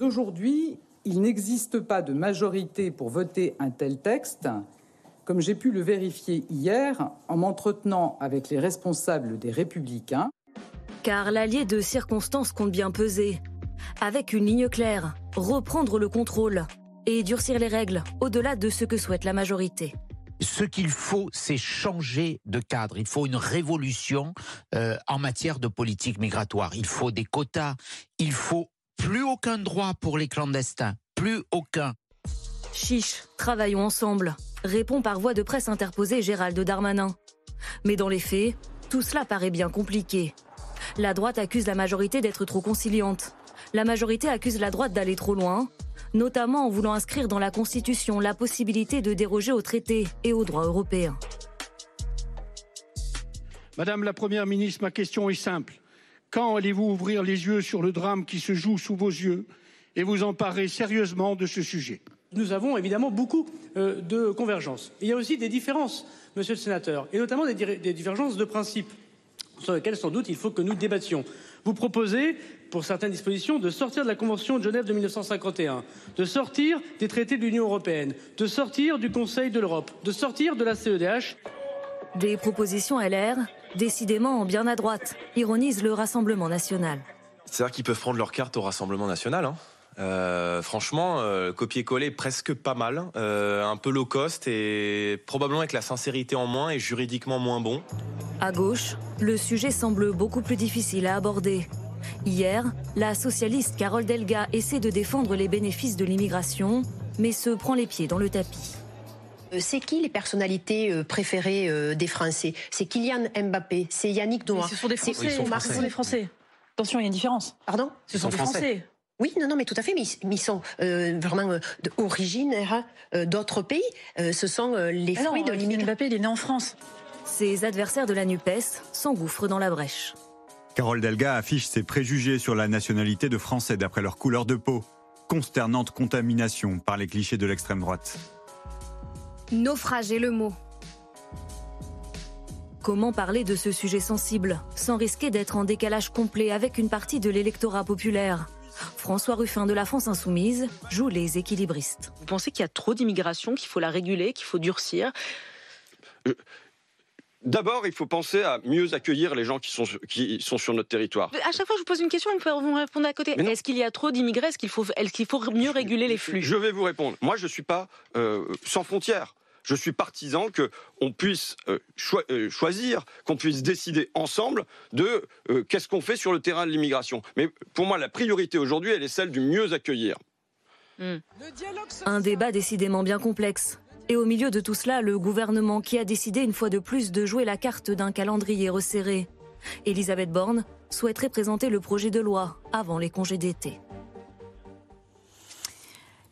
Aujourd'hui, il n'existe pas de majorité pour voter un tel texte, comme j'ai pu le vérifier hier en m'entretenant avec les responsables des Républicains. Car l'allié de circonstances compte bien peser. Avec une ligne claire, reprendre le contrôle et durcir les règles au-delà de ce que souhaite la majorité. Ce qu'il faut, c'est changer de cadre. Il faut une révolution euh, en matière de politique migratoire. Il faut des quotas. Il faut plus aucun droit pour les clandestins. Plus aucun. Chiche, travaillons ensemble, répond par voie de presse interposée Gérald Darmanin. Mais dans les faits, tout cela paraît bien compliqué. La droite accuse la majorité d'être trop conciliante. La majorité accuse la droite d'aller trop loin, notamment en voulant inscrire dans la Constitution la possibilité de déroger aux traités et aux droits européens. Madame la Première ministre, ma question est simple. Quand allez-vous ouvrir les yeux sur le drame qui se joue sous vos yeux et vous emparer sérieusement de ce sujet? Nous avons évidemment beaucoup euh, de convergences. Il y a aussi des différences, monsieur le sénateur, et notamment des, divergences de principe, sur lesquelles sans doute il faut que nous débattions. Vous proposez, pour certaines dispositions, de sortir de la Convention de Genève de 1951, de sortir des traités de l'Union européenne, de sortir du Conseil de l'Europe, de sortir de la CEDH. Des propositions LR, décidément bien à droite, ironise le Rassemblement national. C'est-à-dire qu'ils peuvent prendre leur carte au Rassemblement national. hein. Euh, franchement, euh, copier-coller presque pas mal, euh, un peu low cost et probablement avec la sincérité en moins et juridiquement moins bon. À gauche, le sujet semble beaucoup plus difficile à aborder. Hier, la socialiste Carole Delga essaie de défendre les bénéfices de l'immigration, mais se prend les pieds dans le tapis. C'est qui les personnalités préférées des Français? C'est Kylian Mbappé, c'est Yannick Noah. ce sont des c'est Français. Omar Ce sont des Français. Attention, il y a une différence. Pardon? Ce sont des Français. Oui, non, non, mais tout à fait, mais, ils- mais ils sont euh, vraiment euh, originaires euh, d'autres pays. Euh, ce sont euh, les Ah non, fruits de l'immigration. Mbappé, il est né en France. Ses adversaires de la NUPES s'engouffrent dans la brèche. Carole Delga affiche ses préjugés sur la nationalité de Français d'après leur couleur de peau. Consternante contamination par les clichés de l'extrême droite. Naufrage est le mot. Comment parler de ce sujet sensible sans risquer d'être en décalage complet avec une partie de l'électorat populaire? François Ruffin de la France Insoumise joue les équilibristes. Vous pensez qu'il y a trop d'immigration, qu'il faut la réguler, qu'il faut durcir? D'abord, il faut penser à mieux accueillir les gens qui sont, qui sont sur notre territoire. À chaque fois que je vous pose une question, vous pouvez vous répondre à côté. Est-ce qu'il y a trop d'immigrés? Est-ce qu'il faut, qu'il faut mieux réguler les flux? Je vais vous répondre. Moi, je ne suis pas euh, sans frontières. Je suis partisan qu'on puisse euh, euh, choisir, qu'on puisse décider ensemble de euh, qu'est-ce qu'on fait sur le terrain de l'immigration. Mais pour moi, la priorité aujourd'hui, elle est celle du mieux accueillir. Un débat décidément bien complexe. Et au milieu de tout cela, le gouvernement qui a décidé une fois de plus de jouer la carte d'un calendrier resserré. Elisabeth Borne souhaiterait présenter le projet de loi avant les congés d'été.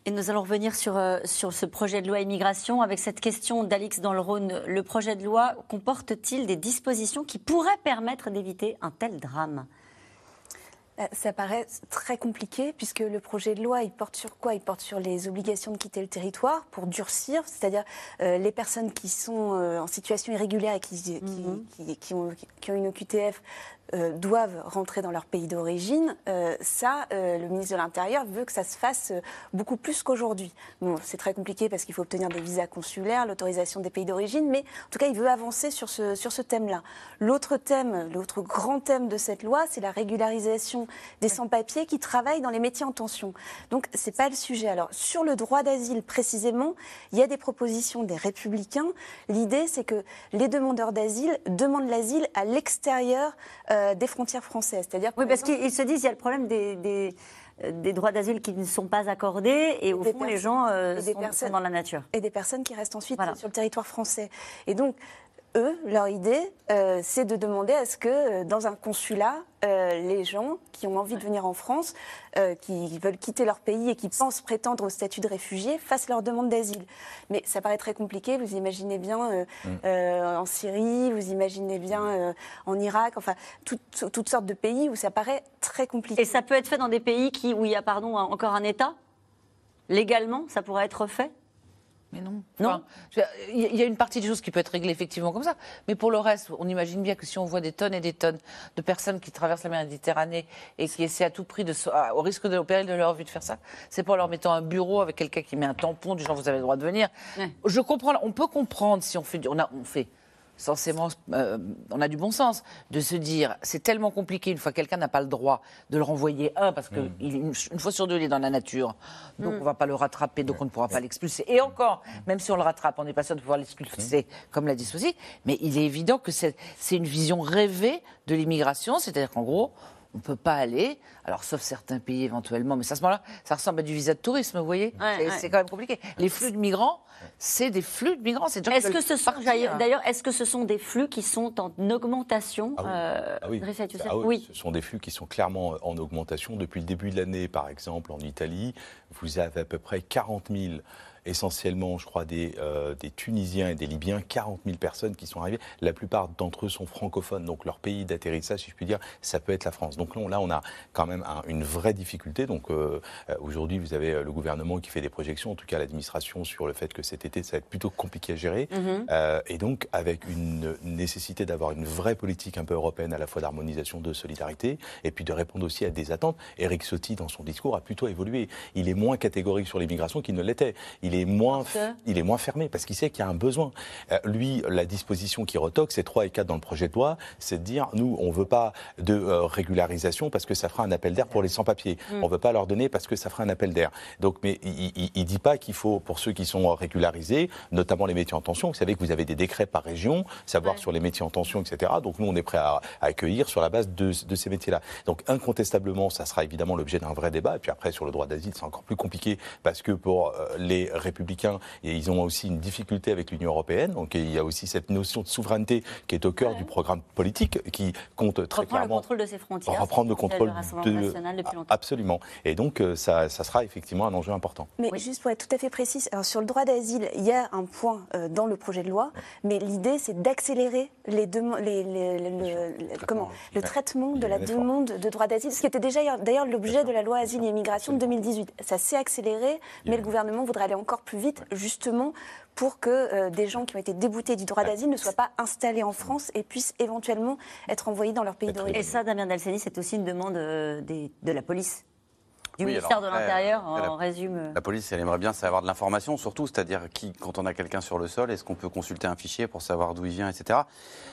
Et nous allons revenir sur, euh, sur ce projet de loi immigration avec cette question d'Alix dans le Rhône. Le projet de loi comporte-t-il des dispositions qui pourraient permettre d'éviter un tel drame? Euh, Ça paraît très compliqué puisque le projet de loi, il porte sur quoi? Il porte sur les obligations de quitter le territoire pour durcir, c'est-à-dire euh, les personnes qui sont euh, en situation irrégulière et qui, qui- qui- qui ont, qui ont une OQTF euh, doivent rentrer dans leur pays d'origine. Euh, ça, euh, le ministre de l'Intérieur veut que ça se fasse beaucoup plus qu'aujourd'hui. Bon, c'est très compliqué parce qu'il faut obtenir des visas consulaires, l'autorisation des pays d'origine, mais en tout cas, il veut avancer sur ce, sur ce thème-là. L'autre thème, l'autre grand thème de cette loi, c'est la régularisation des sans-papiers qui travaillent dans les métiers en tension. Donc, c'est pas le sujet. Alors, sur le droit d'asile précisément, il y a des propositions des républicains. L'idée, c'est que les demandeurs d'asile demandent l'asile à l'extérieur euh, des frontières françaises. C'est-à-dire, Oui, parce qu'ils se disent qu'il y a le problème des, des, euh, des droits d'asile qui ne sont pas accordés et au fond, les gens euh, des sont, dans la nature. et des personnes qui restent ensuite Voilà. sur le territoire français. Et donc, eux, leur idée, euh, c'est de demander à ce que euh, dans un consulat, euh, les gens qui ont envie de venir en France, euh, qui veulent quitter leur pays et qui pensent prétendre au statut de réfugié, fassent leur demande d'asile. Mais ça paraît très compliqué. Vous imaginez bien euh, Mm. euh, en Syrie, vous imaginez bien euh, en Irak, enfin toutes, toutes sortes de pays où ça paraît très compliqué. Et ça peut être fait dans des pays qui, où il y a pardon, encore un État? Légalement, ça pourrait être fait? Mais non. Non. Enfin, Il y a- une partie des choses qui peut être réglée effectivement comme ça. Mais pour le reste, on imagine bien que si on voit des tonnes et des tonnes de personnes qui traversent la Méditerranée et qui essaient à tout prix, de, au risque de, au péril de leur vie, de faire ça, c'est pour leur mettant un bureau avec quelqu'un qui met un tampon du genre vous avez le droit de venir. Je comprends. On peut comprendre si on fait, on a, on fait. Censément, euh, on a du bon sens de se dire c'est tellement compliqué une fois que quelqu'un n'a pas le droit de le renvoyer un parce que il- une, une fois sur deux il est dans la nature. Donc Mm. on va pas le rattraper donc on ne pourra pas l'expulser. Et encore même si on le rattrape on n'est pas sûr de pouvoir l'expulser comme l'a dit Sophie mais il est évident que c'est c'est une vision rêvée de l'immigration. C'est-à-dire qu'en gros on ne peut pas aller, alors sauf certains pays éventuellement, mais ça, à ce moment-là, ça ressemble à du visa de tourisme, vous voyez Ouais, C'est- ouais. Quand même compliqué. Les flux de migrants, c'est des flux de migrants. c'est Est-ce que ce sont d'ailleurs, est-ce que ce sont des flux qui sont en augmentation euh, Ah oui. Driss Youssef Ah oui, Oui. Ce sont des flux qui sont clairement en augmentation. Depuis le début de l'année, par exemple, en Italie, vous avez à peu près 40 000, essentiellement, je crois, des, euh, des Tunisiens et des Libyens, 40 000 personnes qui sont arrivées. La plupart d'entre eux sont francophones, donc leur pays d'atterrissage, si je puis dire, ça peut être la France. Donc là, on a quand même un- une vraie difficulté. Donc euh, euh, aujourd'hui, vous avez le gouvernement qui fait des projections, en tout cas l'administration, sur le fait que cet été, ça va être plutôt compliqué à gérer. Mhm. Euh, et donc, avec une nécessité d'avoir une vraie politique un peu européenne, à la fois d'harmonisation, de solidarité, et puis de répondre aussi à des attentes. Eric Ciotti, dans son discours, a plutôt évolué. Il est moins catégorique sur l'immigration qu'il ne l'était. Il est moins, il est moins fermé parce qu'il sait qu'il y a un besoin. Euh, lui, la disposition qui retoque, c'est 3 et 4 dans le projet de loi, c'est de dire, nous, on veut pas de euh, régularisation parce que ça fera un appel d'air pour les sans-papiers. Mm. On veut pas leur donner parce que ça fera un appel d'air. Donc, mais il, il dit pas qu'il faut, pour ceux qui sont régularisés, notamment les métiers en tension, vous savez que vous avez des décrets par région, savoir sur les métiers en tension, etc. Donc, nous, on est prêt à, à accueillir sur la base de, de ces métiers-là. Donc, incontestablement, ça sera évidemment l'objet d'un vrai débat. Et puis après, sur le droit d'asile, c'est encore plus compliqué parce que pour euh, les républicains, et ils ont aussi une difficulté avec l'Union européenne. Donc, il y a aussi cette notion de souveraineté qui est au cœur du programme politique, qui compte très Reprendre le clairement contrôle de ses frontières. reprendre le contrôle le de national depuis longtemps. absolument. Et donc, euh, ça, ça sera effectivement un enjeu important. Mais juste pour être tout à fait précise, alors sur le droit d'asile, il y a un point euh, dans le projet de loi, mais l'idée c'est d'accélérer les demandes- les- les- le, le- comment, le traitement de la demande de droit d'asile, ce qui était déjà d'ailleurs l'objet de la loi Asile et Immigration de 2018. Ça s'est accéléré, mais le gouvernement voudrait aller encore plus vite, justement pour que euh, des gens qui ont été déboutés du droit d'asile ne soient pas installés en France et puissent éventuellement être envoyés dans leur pays d'origine. Et ça, Damien Dalceni, c'est aussi une demande euh, des- de la police, du Oui, ministère alors, de l'Intérieur, en résume. euh, La police, elle aimerait bien savoir de l'information, surtout, c'est-à-dire qui, quand on a quelqu'un sur le sol, est-ce qu'on peut consulter un fichier pour savoir d'où il vient, etc.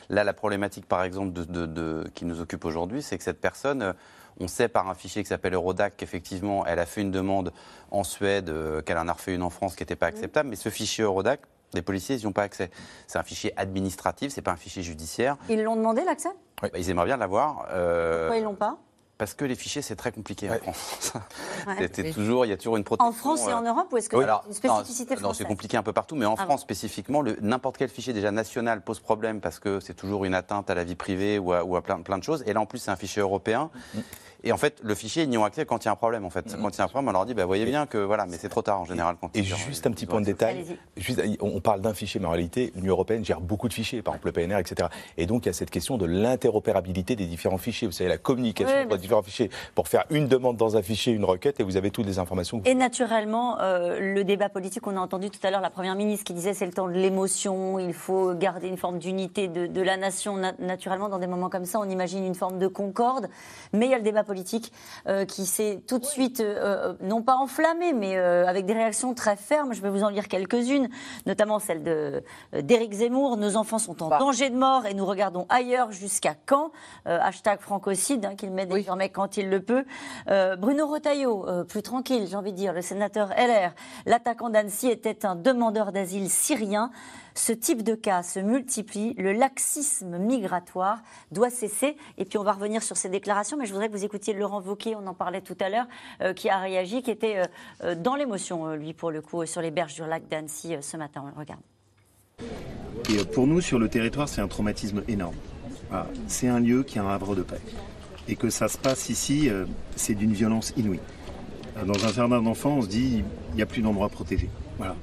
Là, la problématique, par exemple, de, de- de- qui nous occupe aujourd'hui, c'est que cette personne, euh, on sait par un fichier qui s'appelle Eurodac qu'effectivement, elle a fait une demande en Suède, euh, qu'elle en a refait une en France qui n'était pas acceptable, mais ce fichier Eurodac, les policiers, ils n'y ont pas accès. C'est un fichier administratif, c'est pas un fichier judiciaire. Ils l'ont demandé, l'accès? Bah, ils aimeraient bien l'avoir. euh, Pourquoi ils l'ont pas? Parce que les fichiers, c'est très compliqué en France. Ouais. C'était toujours, il y a toujours une protection. En France et en euh, Europe, ou est-ce que oui. Alors, une spécificité non, c'est compliqué un peu partout, mais en Ah France spécifiquement, n'importe quel fichier déjà national pose problème parce que c'est toujours une atteinte à la vie privée ou à, ou à plein, plein de choses. Et là, en plus, c'est un fichier européen. Et en fait, le fichier, ils n'y ont accès quand il y a un problème. En fait, quand il y a un problème, on leur dit, bah, voyez bien que voilà, mais c'est trop tard en général. Quand Et juste un petit point de détail. Juste, on parle d'un fichier, mais en réalité, l'Union européenne gère beaucoup de fichiers, par exemple le PNR, etc. Et donc, il y a cette question de l'interopérabilité des différents fichiers. Vous savez, la communication Oui, entre les différents fichiers. Pour faire une demande dans un fichier, une requête, et vous avez toutes les informations. Et naturellement, euh, le débat politique, on a entendu tout à l'heure la Première ministre qui disait c'est le temps de l'émotion, il faut garder une forme d'unité de, de la nation. Na- naturellement, dans des moments comme ça, on imagine une forme de concorde. Mais il y a le débat politique euh, qui s'est tout de suite, euh, euh, non pas enflammé, mais euh, avec des réactions très fermes. Je vais vous en lire quelques-unes, notamment celle de, d'Éric Zemmour. Nos enfants sont en danger de mort et nous regardons ailleurs jusqu'à quand Hashtag francocide, hein, qu'il met désormais quand il le peut. Bruno Retailleau, plus tranquille, j'ai envie de dire, le sénateur LR. L'attaquant d'Annecy était un demandeur d'asile syrien. Ce type de cas se multiplie. Le laxisme migratoire doit cesser. Et puis on va revenir sur ces déclarations, mais je voudrais que vous écoutiez Laurent Wauquiez, on en parlait tout à l'heure, euh, qui a réagi, qui était euh, euh, dans l'émotion, lui, pour le coup, sur les berges du lac d'Annecy ce matin. On regarde. Pour nous, sur le territoire, c'est un traumatisme énorme. Voilà. C'est un lieu qui est un havre de paix. Et que ça se passe ici, c'est d'une violence inouïe. Dans un jardin d'enfants, on se dit, il n'y a plus d'endroit protégé. Voilà.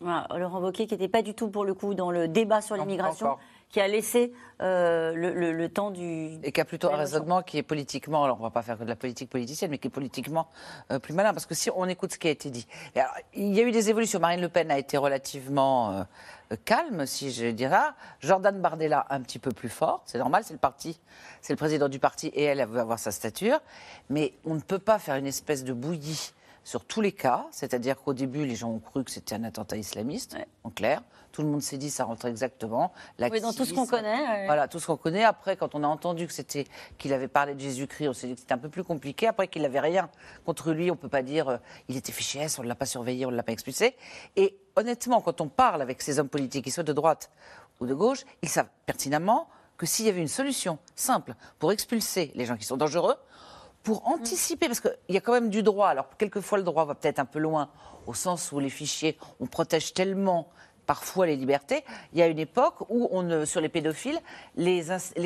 Voilà, Laurent Wauquiez qui n'était pas du tout pour le coup dans le débat sur l'immigration, qui a laissé euh, le, le- le temps du... Et qui a plutôt un raisonnement qui est politiquement, alors on va pas faire que de la politique politicienne, mais qui est politiquement euh, plus malin. Parce que si on écoute ce qui a été dit, alors, il y a eu des évolutions. Marine Le Pen a été relativement euh, calme, si je dirais. Jordan Bardella un petit peu plus fort. C'est normal, c'est le parti, c'est le président du parti et elle, elle veut avoir sa stature. Mais on ne peut pas faire une espèce de bouillie sur tous les cas, c'est-à-dire qu'au début, les gens ont cru que c'était un attentat islamiste, en clair. Tout le monde s'est dit ça rentre exactement. Oui, dans tout ce qu'on connaît. ouais. Voilà, tout ce qu'on connaît. Après, quand on a entendu que c'était qu'il avait parlé de Jésus-Christ, on s'est dit que c'était un peu plus compliqué. Après, qu'il n'avait rien contre lui, on peut pas dire euh, il était fiché S, on ne l'a pas surveillé, on ne l'a pas expulsé. Et honnêtement, quand on parle avec ces hommes politiques, qu'ils soient de droite ou de gauche, ils savent pertinemment que s'il y avait une solution simple pour expulser les gens qui sont dangereux, pour anticiper, parce qu'il y a quand même du droit. Alors, quelquefois, le droit va peut-être un peu loin, au sens où les fichiers, on protège tellement parfois les libertés. Il y a une époque où, on, sur les pédophiles, les,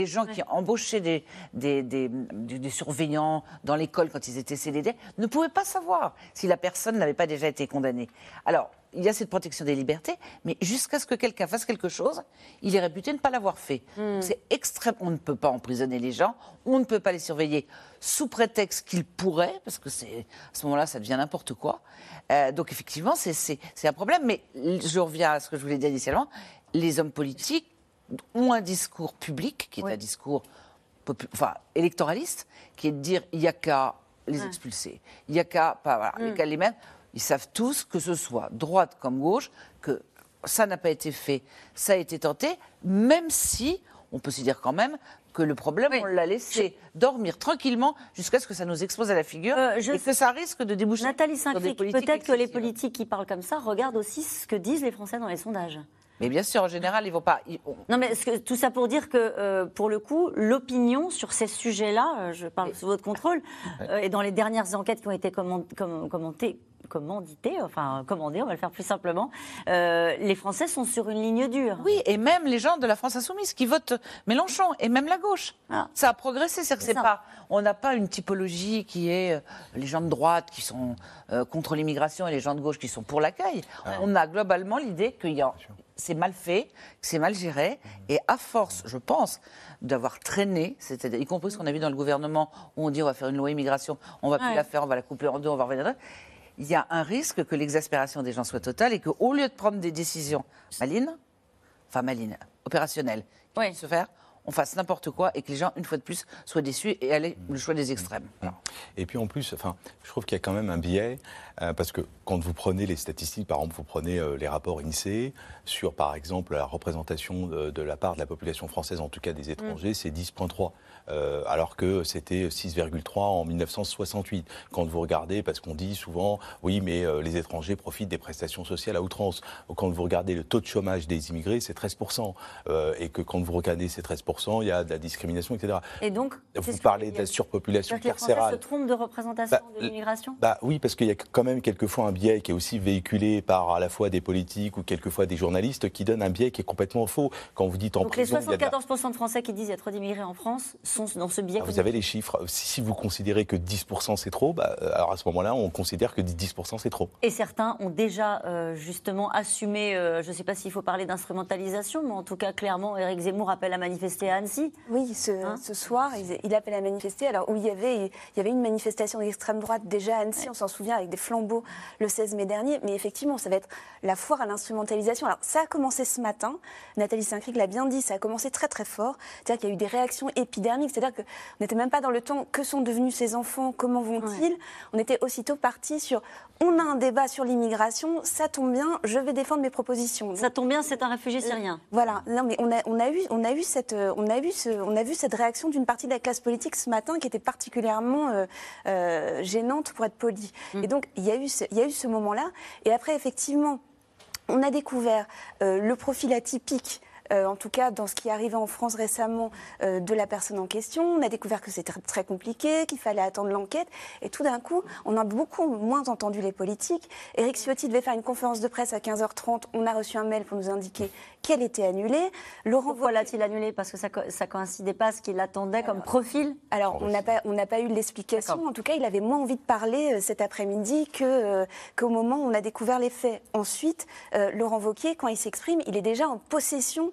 gens qui embauchaient des, des, des- des- des surveillants dans l'école quand ils étaient CDD ne pouvaient pas savoir si la personne n'avait pas déjà été condamnée. Alors, il y a cette protection des libertés, mais jusqu'à ce que quelqu'un fasse quelque chose, il est réputé ne pas l'avoir fait. C'est extrême. On ne peut pas emprisonner les gens, on ne peut pas les surveiller sous prétexte qu'ils pourraient, parce que c'est à ce moment-là, ça devient n'importe quoi. Euh, donc effectivement, c'est- un problème. Mais je reviens à ce que je voulais dire initialement. Les hommes politiques ont un discours public, qui est un discours enfin, électoraliste, qui est de dire il n'y a qu'à les expulser, il n'y a qu'à pas, voilà, il y a Mm. qu'à les mettre. Ils savent tous que ce soit droite comme gauche, que ça n'a pas été fait, ça a été tenté, même si on peut se dire quand même que le problème, on l'a laissé dormir tranquillement jusqu'à ce que ça nous expose à la figure Euh, et que ça risque de déboucher Nathalie sur des politiques peut-être que les politiques qui parlent comme ça regardent aussi ce que disent les Français dans les sondages. Mais bien sûr, en général, ils vont pas. ils- Non, mais que- tout ça pour dire que, euh, pour le coup, l'opinion sur ces sujets-là, euh, je parle sous votre contrôle, euh, et dans les dernières enquêtes qui ont été commen- com- commentées, commanditées, enfin commandées, on va le faire plus simplement, euh, les Français sont sur une ligne dure. Oui, et même les gens de la France insoumise qui votent Mélenchon et même la gauche. Ça a progressé, c'est que C'est pas. On n'a pas une typologie qui est euh, les gens de droite qui sont euh, contre l'immigration et les gens de gauche qui sont pour l'accueil. On a globalement l'idée que y a- c'est mal fait, que c'est mal géré, et à force, je pense, d'avoir traîné, c'est-à-dire y compris ce qu'on a vu dans le gouvernement où on dit on va faire une loi immigration, on va plus la faire, on va la couper en deux, on va revenir. Il y a un risque que l'exaspération des gens soit totale et qu'au lieu de prendre des décisions malines, enfin malines, opérationnelles, qui puissent se faire, on fasse n'importe quoi et que les gens, une fois de plus, soient déçus et aller le choix des extrêmes. Et puis en plus, enfin, je trouve qu'il y a quand même un biais, parce que quand vous prenez les statistiques, par exemple, vous prenez euh, les rapports INSEE sur, par exemple, la représentation de, de la part de la population française, en tout cas des étrangers, c'est 10,3, euh, alors que c'était 6,3 en 1968. Quand vous regardez, parce qu'on dit souvent, oui, mais euh, les étrangers profitent des prestations sociales à outrance. Quand vous regardez le taux de chômage des immigrés, c'est 13%, euh, et que quand vous regardez ces 13%, il y a de la discrimination, etc. Et donc, Vous parlez de la surpopulation que les Français se carcérale. trompent de représentation Bah, de l'immigration? Bah oui, parce qu'il y a quand même quelquefois un biais qui est aussi véhiculé par à la fois des politiques ou quelquefois des journalistes qui donne un biais qui est complètement faux. Quand vous dites en Donc les prison, il y a de la- 74% de Français qui disent il y a trop d'immigrés en France sont dans ce biais. Ah, vous avez les chiffres. Si, si vous considérez que 10% c'est trop, bah, euh, alors à ce moment-là, on considère que 10% c'est trop. Et certains ont déjà euh, justement assumé, euh, je ne sais pas s'il faut parler d'instrumentalisation, mais en tout cas clairement, Éric Zemmour appelle à manifester à Annecy. Oui, ce, Hein ce soir, il, il appelle à manifester. Alors, où il y avait, il y avait une manifestation d'extrême droite déjà à Annecy, on s'en souvient, avec des le 16 mai dernier. Mais effectivement, ça va être la foire à l'instrumentalisation. Alors, ça a commencé ce matin. Nathalie Saint-Cric l'a bien dit, ça a commencé très très fort. C'est-à-dire qu'il y a eu des réactions épidermiques. C'est-à-dire qu'on n'était même pas dans le temps que sont devenus ces enfants, comment vont-ils On était aussitôt parti sur on a un débat sur l'immigration, ça tombe bien, je vais défendre mes propositions. Ça tombe bien, c'est un réfugié syrien. Voilà, non mais on a, on a eu, on a eu cette, euh, on a eu ce, on a vu cette réaction d'une partie de la classe politique ce matin qui était particulièrement euh, euh, gênante pour être poli. Et donc il il y a eu ce moment-là. Et après effectivement, on a découvert euh, le profil atypique. Euh, en tout cas, dans ce qui est arrivé en France récemment euh, de la personne en question, on a découvert que c'était très, compliqué, qu'il fallait attendre l'enquête. Et tout d'un coup, on a beaucoup moins entendu les politiques. Éric Ciotti devait faire une conférence de presse à 15h30. On a reçu un mail pour nous indiquer qu'elle était annulée. Laurent Pourquoi l'a-t-il annulé Parce que ça, co- ça coïncidait pas à ce qu'il attendait comme profil? Alors, on n'a pas, on pas eu l'explication. En tout cas, il avait moins envie de parler euh, cet après-midi que, euh, qu'au moment où on a découvert les faits. Ensuite, euh, Laurent Wauquiez, quand il s'exprime, il est déjà en possession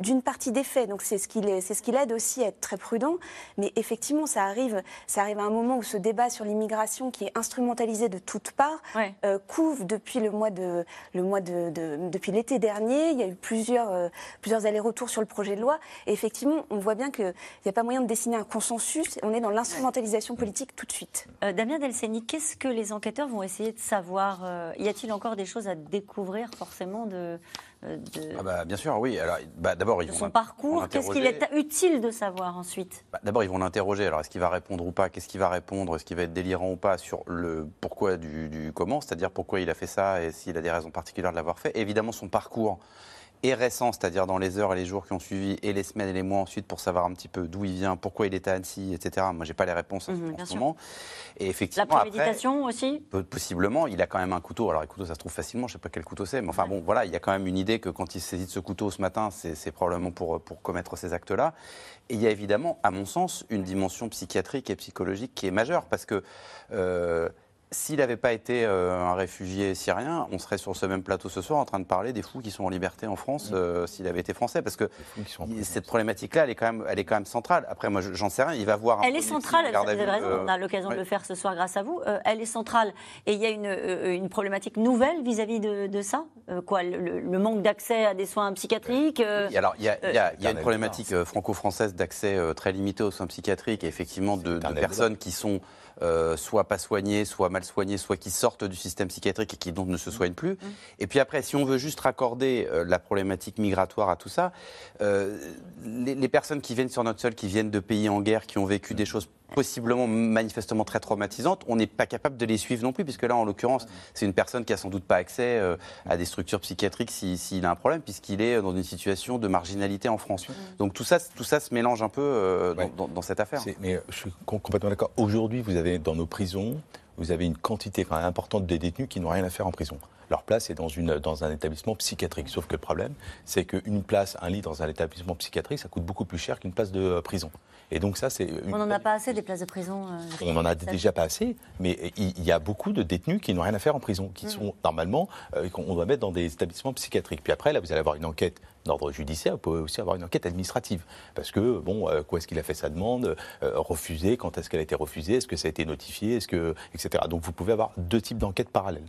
d'une partie des faits. Donc, c'est ce qui c'est ce qui l'aide aussi à être très prudent. Mais effectivement, ça arrive, ça arrive à un moment où ce débat sur l'immigration, qui est instrumentalisé de toutes parts, euh, couvre depuis le mois de, le mois de, de- depuis l'été dernier. Il y a eu plusieurs, euh, plusieurs allers-retours sur le projet de loi. Et effectivement, on voit bien qu'il n'y a pas moyen de dessiner un consensus. On est dans l'instrumentalisation politique tout de suite. Euh, Damien Delceni, qu'est-ce que les enquêteurs vont essayer de savoir euh, Y a-t-il encore des choses à découvrir forcément de, euh, de, Ah bah, bien sûr, oui. Alors, bah, d'abord, de son parcours Qu'est-ce qu'il est utile de savoir ensuite? Bah, D'abord, ils vont l'interroger. Alors, est-ce qu'il va répondre ou pas? Qu'est-ce qu'il va répondre? Est-ce qu'il va être délirant ou pas sur le pourquoi du, du comment? C'est-à-dire pourquoi il a fait ça et s'il a des raisons particulières de l'avoir fait. Évidemment, son parcours est récent, c'est-à-dire dans les heures et les jours qui ont suivi et les semaines et les mois ensuite pour savoir un petit peu d'où il vient, pourquoi il était à Annecy, etc. Moi, j'ai pas les réponses en, Mhm, en ce moment. Et La effectivement, après, préméditation aussi? Peu- Possiblement, il a quand même un couteau. Alors, le couteau, ça se trouve facilement, je ne sais pas quel couteau c'est, mais enfin bon, voilà, il y a quand même une idée que quand il saisit de ce couteau ce matin, c'est c'est probablement pour, pour commettre ces actes-là. Et il y a évidemment, à mon sens, une dimension psychiatrique et psychologique qui est majeure, parce que euh, s'il n'avait pas été euh, un réfugié syrien, on serait sur ce même plateau ce soir en train de parler des fous qui sont en liberté en France euh, s'il avait été français, parce que il- cette problématique-là, elle est quand même, elle est quand même centrale. Après, moi, je- j'en sais rien. Il va voir. un Elle est centrale, vous avez vue, raison, euh, on a l'occasion de le faire ce soir grâce à vous. Euh, elle est centrale et il y a une, euh, une problématique nouvelle vis-à-vis de, de ça Euh, Quoi, le, manque d'accès à des soins psychiatriques euh, alors, il y y a- il y a une problématique franco-française d'accès euh, très limité aux soins psychiatriques et effectivement de, de personnes qui sont euh, soit pas soignés, soit mal soignés, soit qui sortent du système psychiatrique et qui donc ne se soignent plus. Et puis après, si on veut juste raccorder euh, la problématique migratoire à tout ça, euh, les, les personnes qui viennent sur notre sol, qui viennent de pays en guerre, qui ont vécu des choses possiblement, manifestement très traumatisantes, on n'est pas capable de les suivre non plus, puisque là, en l'occurrence, c'est une personne qui a sans doute pas accès euh, à des structures psychiatriques s'il si, a un problème, puisqu'il est dans une situation de marginalité en France. Donc tout ça, tout ça se mélange un peu euh, dans, dans- dans cette affaire. Mais euh, je suis com- complètement d'accord. Aujourd'hui, vous avez dans nos prisons, vous avez une quantité quand même importante de détenus qui n'ont rien à faire en prison. Leur place est dans, une, dans un établissement psychiatrique. Sauf que le problème, c'est qu'une place, un lit dans un établissement psychiatrique, ça coûte beaucoup plus cher qu'une place de euh, prison. Et donc ça, c'est une- On n'en a pas assez des places de prison. euh, on n'en a déjà pas assez, mais il y a beaucoup de détenus qui n'ont rien à faire en prison, qui sont normalement, euh, qu'on doit mettre dans des établissements psychiatriques. Puis après, là, vous allez avoir une enquête d'ordre judiciaire, vous pouvez aussi avoir une enquête administrative. Parce que, bon, euh, quoi est-ce qu'il a fait sa demande, euh, refusée, quand est-ce qu'elle a été refusée, est-ce que ça a été notifié, est-ce que, etc. Donc vous pouvez avoir deux types d'enquêtes parallèles.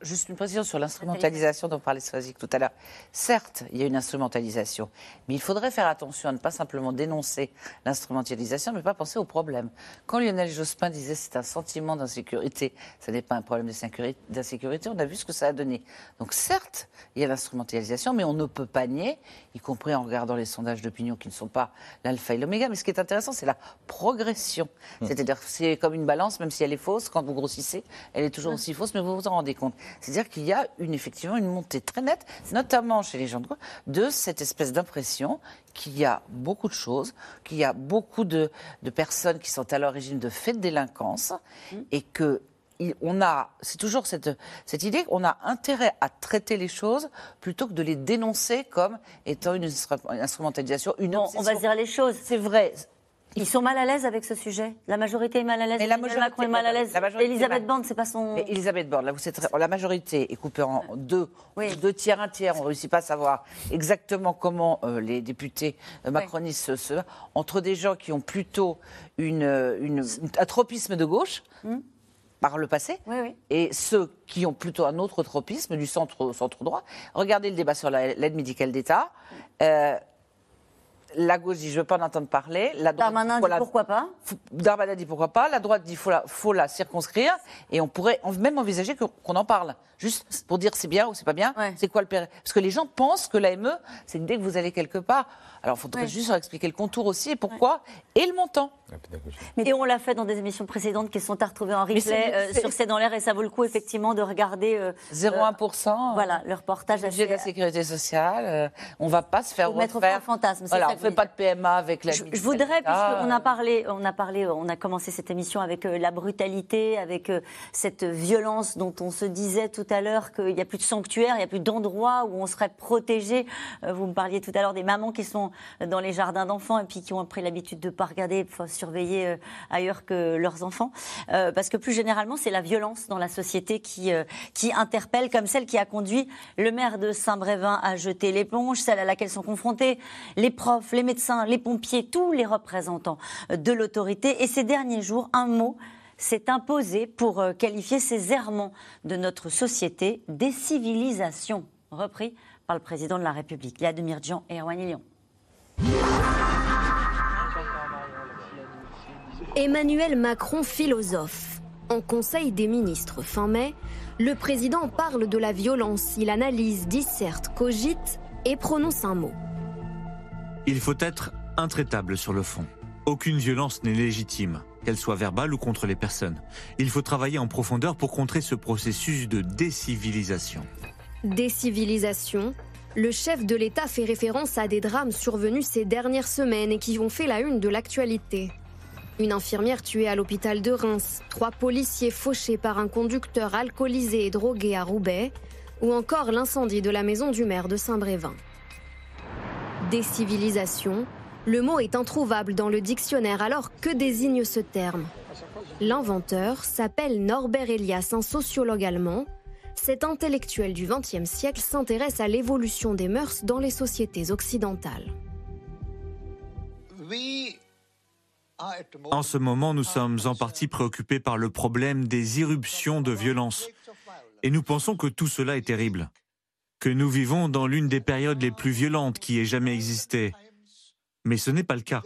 Juste une précision sur l'instrumentalisation dont parlait Swazik tout à l'heure. Certes, il y a une instrumentalisation, mais il faudrait faire attention à ne pas simplement dénoncer l'instrumentalisation, mais pas penser au problème. Quand Lionel Jospin disait c'est un sentiment d'insécurité, ce n'est pas un problème d'insécurité, on a vu ce que ça a donné. Donc certes, il y a l'instrumentalisation, mais on ne peut pas nier, y compris en regardant les sondages d'opinion qui ne sont pas l'alpha et l'oméga, mais ce qui est intéressant, c'est la progression. C'est-à-dire que c'est comme une balance, même si elle est fausse, quand vous grossissez, elle est toujours aussi fausse, mais vous vous en rendez compte. C'est-à-dire qu'il y a une, effectivement une montée très nette, notamment chez les gens de gauche, de cette espèce d'impression qu'il y a beaucoup de choses, qu'il y a beaucoup de, de personnes qui sont à l'origine de faits de délinquance et que on a, c'est toujours cette, cette idée qu'on a intérêt à traiter les choses plutôt que de les dénoncer comme étant une instru- instrumentalisation, une Bon, on va dire les choses. C'est vrai. Ils sont mal à l'aise avec ce sujet. La majorité est mal à l'aise. La Macron est mal à l'aise. Elisabeth Borne, c'est pas son. Mais Elisabeth Borne, là, vous très- la majorité est coupée en deux, deux tiers, un tiers. On ne réussit pas à savoir exactement comment euh, les députés euh, macronistes se, se- entre des gens qui ont plutôt une, euh, une- un tropisme de gauche. Par le passé, et ceux qui ont plutôt un autre tropisme du centre, centre droit. Regardez le débat sur la- l'aide médicale d'État. Euh, la gauche dit je veux pas en entendre parler. La droite Darmanin dit pourquoi pas? Darmanin dit pourquoi pas. La droite dit faut la, faut la circonscrire. Et on pourrait même envisager qu'on en parle. Juste pour dire c'est bien ou c'est pas bien. C'est quoi le Parce que les gens pensent que l'AME, c'est dès que vous allez quelque part. Alors il faudrait Ouais. juste leur expliquer le contour aussi et pourquoi. Et le montant. Et on l'a fait dans des émissions précédentes qui sont à retrouver en replay euh, c'est- sur C'est dans l'air et ça vaut le coup effectivement de regarder. euh, 0,1%. euh, voilà, le reportage Budget de la sécurité sociale. euh, on va pas se faire Faut mettre fantasme, Voilà, ça on que fait pas de PMA avec la. Je, je voudrais, puisqu'on a parlé, on a parlé, on a commencé cette émission avec euh, la brutalité, avec euh, cette violence dont on se disait tout à l'heure qu'il n'y a plus de sanctuaire, il n'y a plus d'endroit où on serait protégé. Euh, vous me parliez tout à l'heure des mamans qui sont dans les jardins d'enfants et puis qui ont pris l'habitude de pas regarder, enfin, surveiller euh, ailleurs que leurs enfants. Euh, parce que plus généralement, c'est la violence dans la société qui, euh, interpelle, comme celle qui a conduit le maire de Saint-Brévin à jeter l'éponge, celle à laquelle sont confrontés les profs, les médecins, les pompiers, tous les représentants de l'autorité. Et ces derniers jours, un mot s'est imposé pour euh, qualifier ces errements de notre société des civilisations, repris par le président de la République, Vladimir Jean et Erwan Lyon. Emmanuel Macron philosophe. En Conseil des ministres fin mai, le président parle de la violence, il analyse, disserte, cogite et prononce un mot. Il faut être intraitable sur le fond. Aucune violence n'est légitime, qu'elle soit verbale ou contre les personnes. Il faut travailler en profondeur pour contrer ce processus de décivilisation. Décivilisation. Le chef de l'État fait référence à des drames survenus ces dernières semaines et qui ont fait la une de l'actualité. Une infirmière tuée à l'hôpital de Reims, trois policiers fauchés par un conducteur alcoolisé et drogué à Roubaix, ou encore l'incendie de la maison du maire de Saint-Brévin. Décivilisation, le mot est introuvable dans le dictionnaire alors que désigne ce terme? L'inventeur s'appelle Norbert Elias, un sociologue allemand. Cet intellectuel du XXe siècle s'intéresse à l'évolution des mœurs dans les sociétés occidentales. En ce moment, nous sommes en partie préoccupés par le problème des irruptions de violence. Et nous pensons que tout cela est terrible. Que nous vivons dans l'une des périodes les plus violentes qui ait jamais existé. Mais ce n'est pas le cas.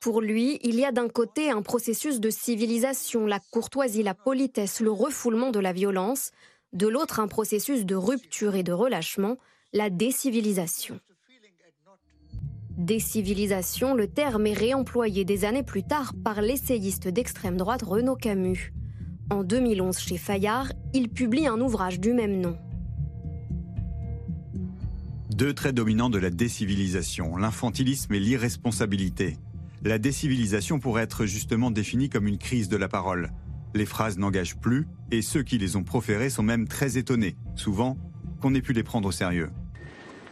Pour lui, il y a d'un côté un processus de civilisation, la courtoisie, la politesse, le refoulement de la violence, de l'autre un processus de rupture et de relâchement, la décivilisation. Décivilisation, le terme est réemployé des années plus tard par l'essayiste d'extrême droite Renaud Camus. En 2011, chez Fayard, il publie un ouvrage du même nom. Deux traits dominants de la décivilisation, l'infantilisme et l'irresponsabilité. La décivilisation pourrait être justement définie comme une crise de la parole. Les phrases n'engagent plus et ceux qui les ont proférées sont même très étonnés, souvent, qu'on ait pu les prendre au sérieux.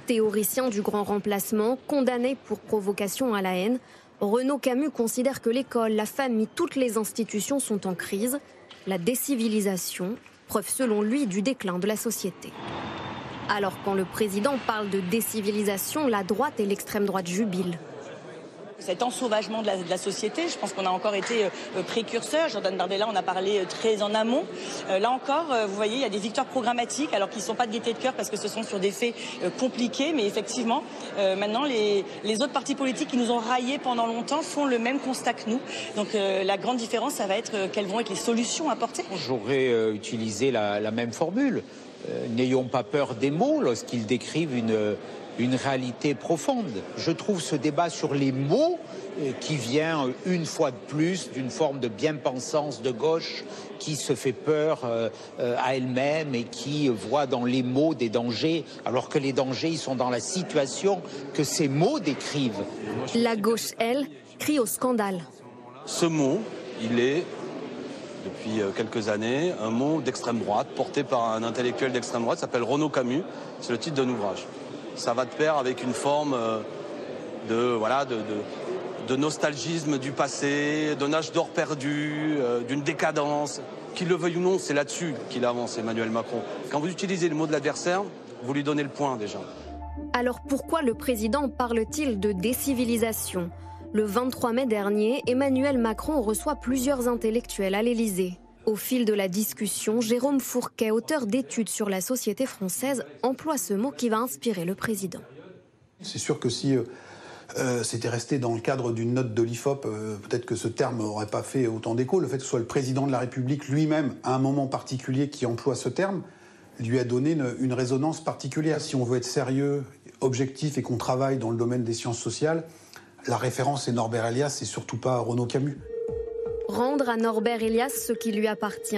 Théoricien du grand remplacement, condamné pour provocation à la haine, Renaud Camus considère que l'école, la famille, toutes les institutions sont en crise. La décivilisation, preuve selon lui du déclin de la société. Alors quand le président parle de décivilisation, la droite et l'extrême droite jubilent. Cet ensauvagement de la, société, je pense qu'on a encore été euh, précurseur. Jordan Bardella en a parlé euh, très en amont. Euh, là encore, euh, vous voyez, il y a des victoires programmatiques, alors qu'ils ne sont pas de gaieté de cœur parce que ce sont sur des faits euh, compliqués. Mais effectivement, euh, maintenant, les, autres partis politiques qui nous ont raillés pendant longtemps font le même constat que nous. Donc euh, la grande différence, ça va être euh, quelles vont être les solutions apportées. J'aurais euh, utilisé la, même formule. Euh, N'ayons pas peur des mots lorsqu'ils décrivent une, une réalité profonde. Je trouve ce débat sur les mots euh, qui vient euh, une fois de plus d'une forme de bien-pensance de gauche qui se fait peur euh, à elle-même et qui voit dans les mots des dangers, alors que les dangers, ils sont dans la situation que ces mots décrivent. La gauche, elle, crie au scandale. Ce mot, il est, depuis quelques années, un mot d'extrême droite, porté par un intellectuel d'extrême droite, s'appelle Renaud Camus. C'est le titre d'un ouvrage. Ça va de pair avec une forme euh, de, voilà, de, nostalgisme du passé, d'un âge d'or perdu, euh, d'une décadence. Qu'il le veuille ou non, c'est là-dessus qu'il avance, Emmanuel Macron. Quand vous utilisez le mot de l'adversaire, vous lui donnez le point déjà. Alors pourquoi le président parle-t-il de décivilisation? Le 23 mai dernier, Emmanuel Macron reçoit plusieurs intellectuels à l'Élysée. Au fil de la discussion, Jérôme Fourquet, auteur d'études sur la société française, emploie ce mot qui va inspirer le président. C'est sûr que si euh, euh, c'était resté dans le cadre d'une note de l'IFOP, euh, peut-être que ce terme n'aurait pas fait autant d'écho. Le fait que ce soit le président de la République lui-même, à un moment particulier, qui emploie ce terme, lui a donné une, une résonance particulière. Si on veut être sérieux, objectif et qu'on travaille dans le domaine des sciences sociales, la référence est Norbert Elias et surtout pas Renaud Camus. Rendre à Norbert Elias ce qui lui appartient,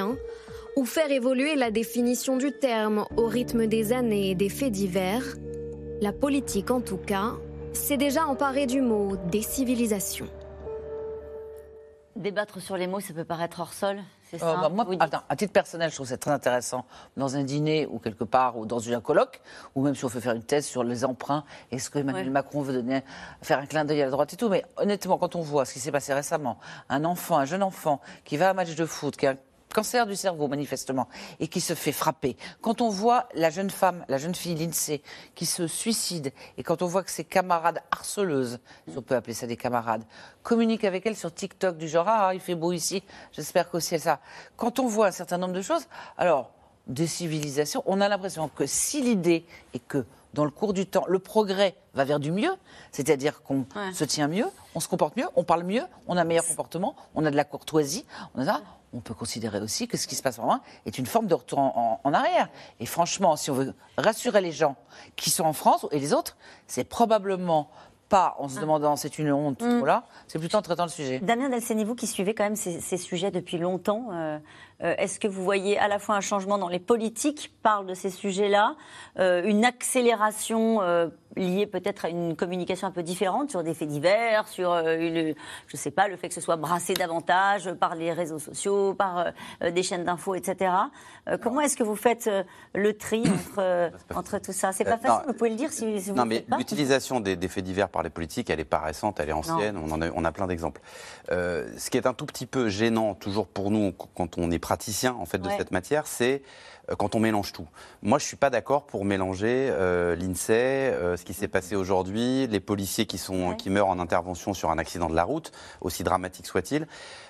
ou faire évoluer la définition du terme au rythme des années et des faits divers, la politique en tout cas s'est déjà emparée du mot décivilisation. Débattre sur les mots, ça peut paraître hors sol, c'est Oh, bah, moi, attends, à titre personnel, je trouve ça très intéressant. Dans un dîner ou quelque part ou dans un colloque, ou même si on veut faire une thèse sur les emprunts, est-ce que Emmanuel Macron veut donner, faire un clin d'œil à la droite et tout? Mais honnêtement, quand on voit ce qui s'est passé récemment, un enfant, un jeune enfant qui va à un match de foot, qui a cancer du cerveau manifestement, et qui se fait frapper, quand on voit la jeune femme, la jeune fille Lindsay, qui se suicide, et quand on voit que ses camarades harceleuses, si on peut appeler ça des camarades, communiquent avec elle sur TikTok du genre ah il fait beau ici, j'espère qu'aussi elle ça. Quand on voit un certain nombre de choses, alors des civilisations, on a l'impression que si l'idée est que dans le cours du temps, le progrès va vers du mieux, c'est-à-dire qu'on se tient mieux, on se comporte mieux, on parle mieux, on a un meilleur comportement, on a de la courtoisie, on a ça. On peut considérer aussi que ce qui se passe en loin est une forme de retour en, en- en arrière. Et franchement, si on veut rassurer les gens qui sont en France et les autres, c'est probablement pas en se demandant c'est une honte, voilà, c'est plutôt en traitant le sujet. Damien Delceni, vous qui suivez quand même ces, ces sujets depuis longtemps, euh, euh, est-ce que vous voyez à la fois un changement dans les politiques qui parlent de ces sujets-là, euh, une accélération euh, liée peut-être à une communication un peu différente sur des faits divers, sur euh, une, je sais pas, le fait que ce soit brassé davantage par les réseaux sociaux, par euh, des chaînes d'infos, etc. Euh, comment est-ce que vous faites euh, le tri entre, euh, entre tout ça? C'est pas Euh, facile, non. vous pouvez le dire si, si vous Non, le mais l'utilisation des, des faits divers par les politiques, elle n'est pas récente, elle est ancienne, on, en a, on a plein d'exemples. Euh, ce qui est un tout petit peu gênant, toujours pour nous, qu- quand on est praticien en fait de Ouais. cette matière, c'est euh, quand on mélange tout. Moi, je suis pas d'accord pour mélanger euh, l'INSEE, euh, ce qui s'est passé aujourd'hui, les policiers qui sont qui meurent en intervention sur un accident de la route, aussi dramatique soit-il.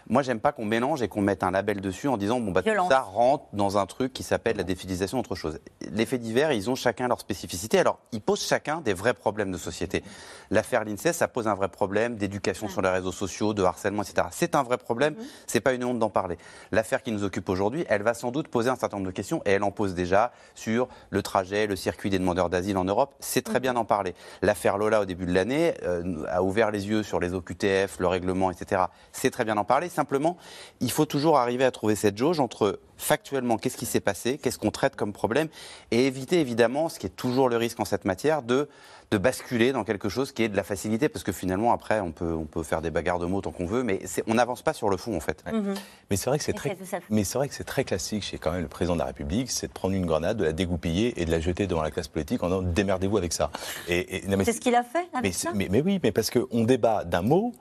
Moi, j'aime pas qu'on mélange et qu'on mette un label dessus en disant bon bah tout ça rentre dans un truc qui s'appelle la défilisation autre chose. Les faits divers, ils ont chacun leur spécificité. Alors, ils posent chacun des vrais problèmes de société. L'affaire l'INSEE, ça pose un vrai problème d'éducation sur les réseaux sociaux, de harcèlement, etc. C'est un vrai problème. C'est pas une honte d'en parler. L'affaire qui nous occupe aujourd'hui, elle va sans doute poser un certain nombre de questions et elle en pose déjà sur le trajet, le circuit des demandeurs d'asile en Europe. C'est très bien d'en parler. L'affaire Lola au début de l'année euh, a ouvert les yeux sur les OQTF, le règlement, etc. C'est très bien d'en parler. Simplement, il faut toujours arriver à trouver cette jauge entre factuellement qu'est-ce qui s'est passé, qu'est-ce qu'on traite comme problème, et éviter évidemment, ce qui est toujours le risque en cette matière, de, de basculer dans quelque chose qui est de la facilité, parce que finalement, après, on peut, on peut faire des bagarres de mots tant qu'on veut, mais on n'avance pas sur le fond, en fait. Mhm. Mais c'est vrai que c'est très, c'est tout ça. mais c'est vrai que c'est très classique chez quand même le président de la République, c'est de prendre une grenade, de la dégoupiller et de la jeter devant la classe politique en disant démerdez-vous avec ça. Et, C'est ce qu'il a fait avec mais, ça mais- mais oui, mais parce qu'on débat d'un mot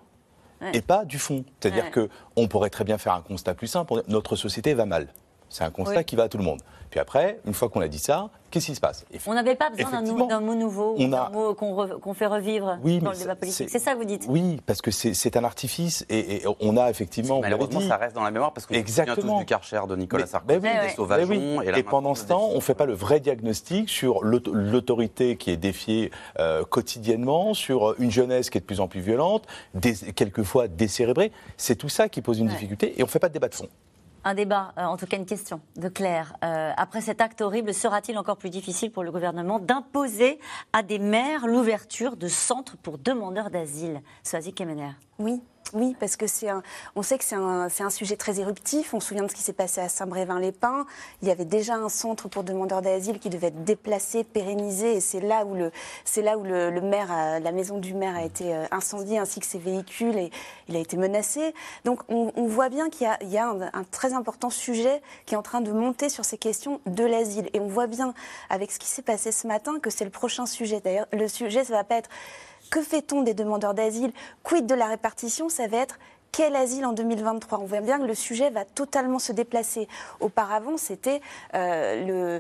Ouais. et pas du fond. C'est-à-dire Ouais. que on pourrait très bien faire un constat plus simple. Notre société va mal. C'est un constat Oui. qui va à tout le monde. Puis après, une fois qu'on a dit ça, qu'est-ce qui se passe? On n'avait pas besoin d'un mot nouveau, d'un a- mot qu'on re- qu'on fait revivre Oui, dans le débat c'est- politique. c'est- C'est ça que vous dites? Oui, parce que c'est c'est un artifice et, et on a effectivement. Malheureusement, dit, ça reste dans la mémoire parce qu'on souvient tous Exactement. du Karcher de Nicolas Mais- Sarkozy, oui, des sauvageons. oui. Et, pendant ce temps, on ne fait pas le vrai diagnostic sur l'aut- l'autorité qui est défiée euh, quotidiennement, sur une jeunesse qui est de plus en plus violente, quelquefois décérébrée. C'est tout ça qui pose une Ouais. difficulté et on ne fait pas de débat de fond. Un débat, euh, en tout cas une question de Claire. Euh, après cet acte horrible, sera-t-il encore plus difficile pour le gouvernement d'imposer à des maires l'ouverture de centres pour demandeurs d'asile? Soazic Kemener. Oui, oui, parce que c'est un, on sait que c'est un, un sujet très éruptif. On se souvient de ce qui s'est passé à Saint-Brévin-les-Pins. Il y avait déjà un centre pour demandeurs d'asile qui devait être déplacé, pérennisé, et c'est là où le, c'est là où le, maire, la maison du maire a été euh, incendiée ainsi que ses véhicules et il a été menacé. Donc on, voit bien qu'il y a, un très important sujet qui est en train de monter sur ces questions de l'asile. Et on voit bien avec ce qui s'est passé ce matin que c'est le prochain sujet. D'ailleurs, le sujet, ça va pas être que fait-on des demandeurs d'asile? Quid de la répartition? Ça va être quel asile en 2023 On voit bien que le sujet va totalement se déplacer. Auparavant, c'était euh,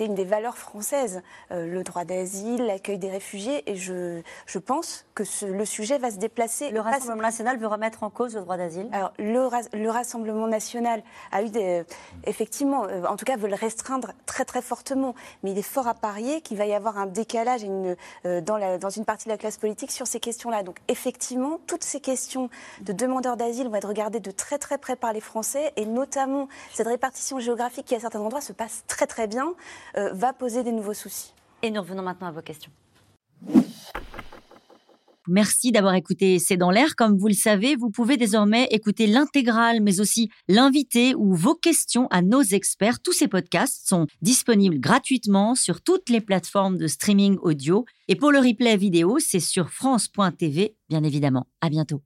une des valeurs françaises, euh, le droit d'asile, l'accueil des réfugiés, et je, je pense que ce- le sujet va se déplacer. Le Rassemblement national veut remettre en cause le droit d'asile Alors, le, Ras- le Rassemblement national a eu des, effectivement, euh, en tout cas, veut le restreindre très très fortement, mais il est fort à parier qu'il va y avoir un décalage une, euh, dans, la- dans une partie de la classe politique sur ces questions-là. Donc, effectivement, toutes ces questions de demandeurs d'asile vont être regardées de très très près par les Français, et notamment cette répartition géographique qui à certains endroits se passe très très bien, euh, va poser des nouveaux soucis. Et nous revenons maintenant à vos questions. Merci d'avoir écouté C'est dans l'air. Comme vous le savez, vous pouvez désormais écouter l'intégrale, mais aussi l'invité ou vos questions à nos experts. Tous ces podcasts sont disponibles gratuitement sur toutes les plateformes de streaming audio. Et pour le replay vidéo, c'est sur France.tv, bien évidemment. À bientôt.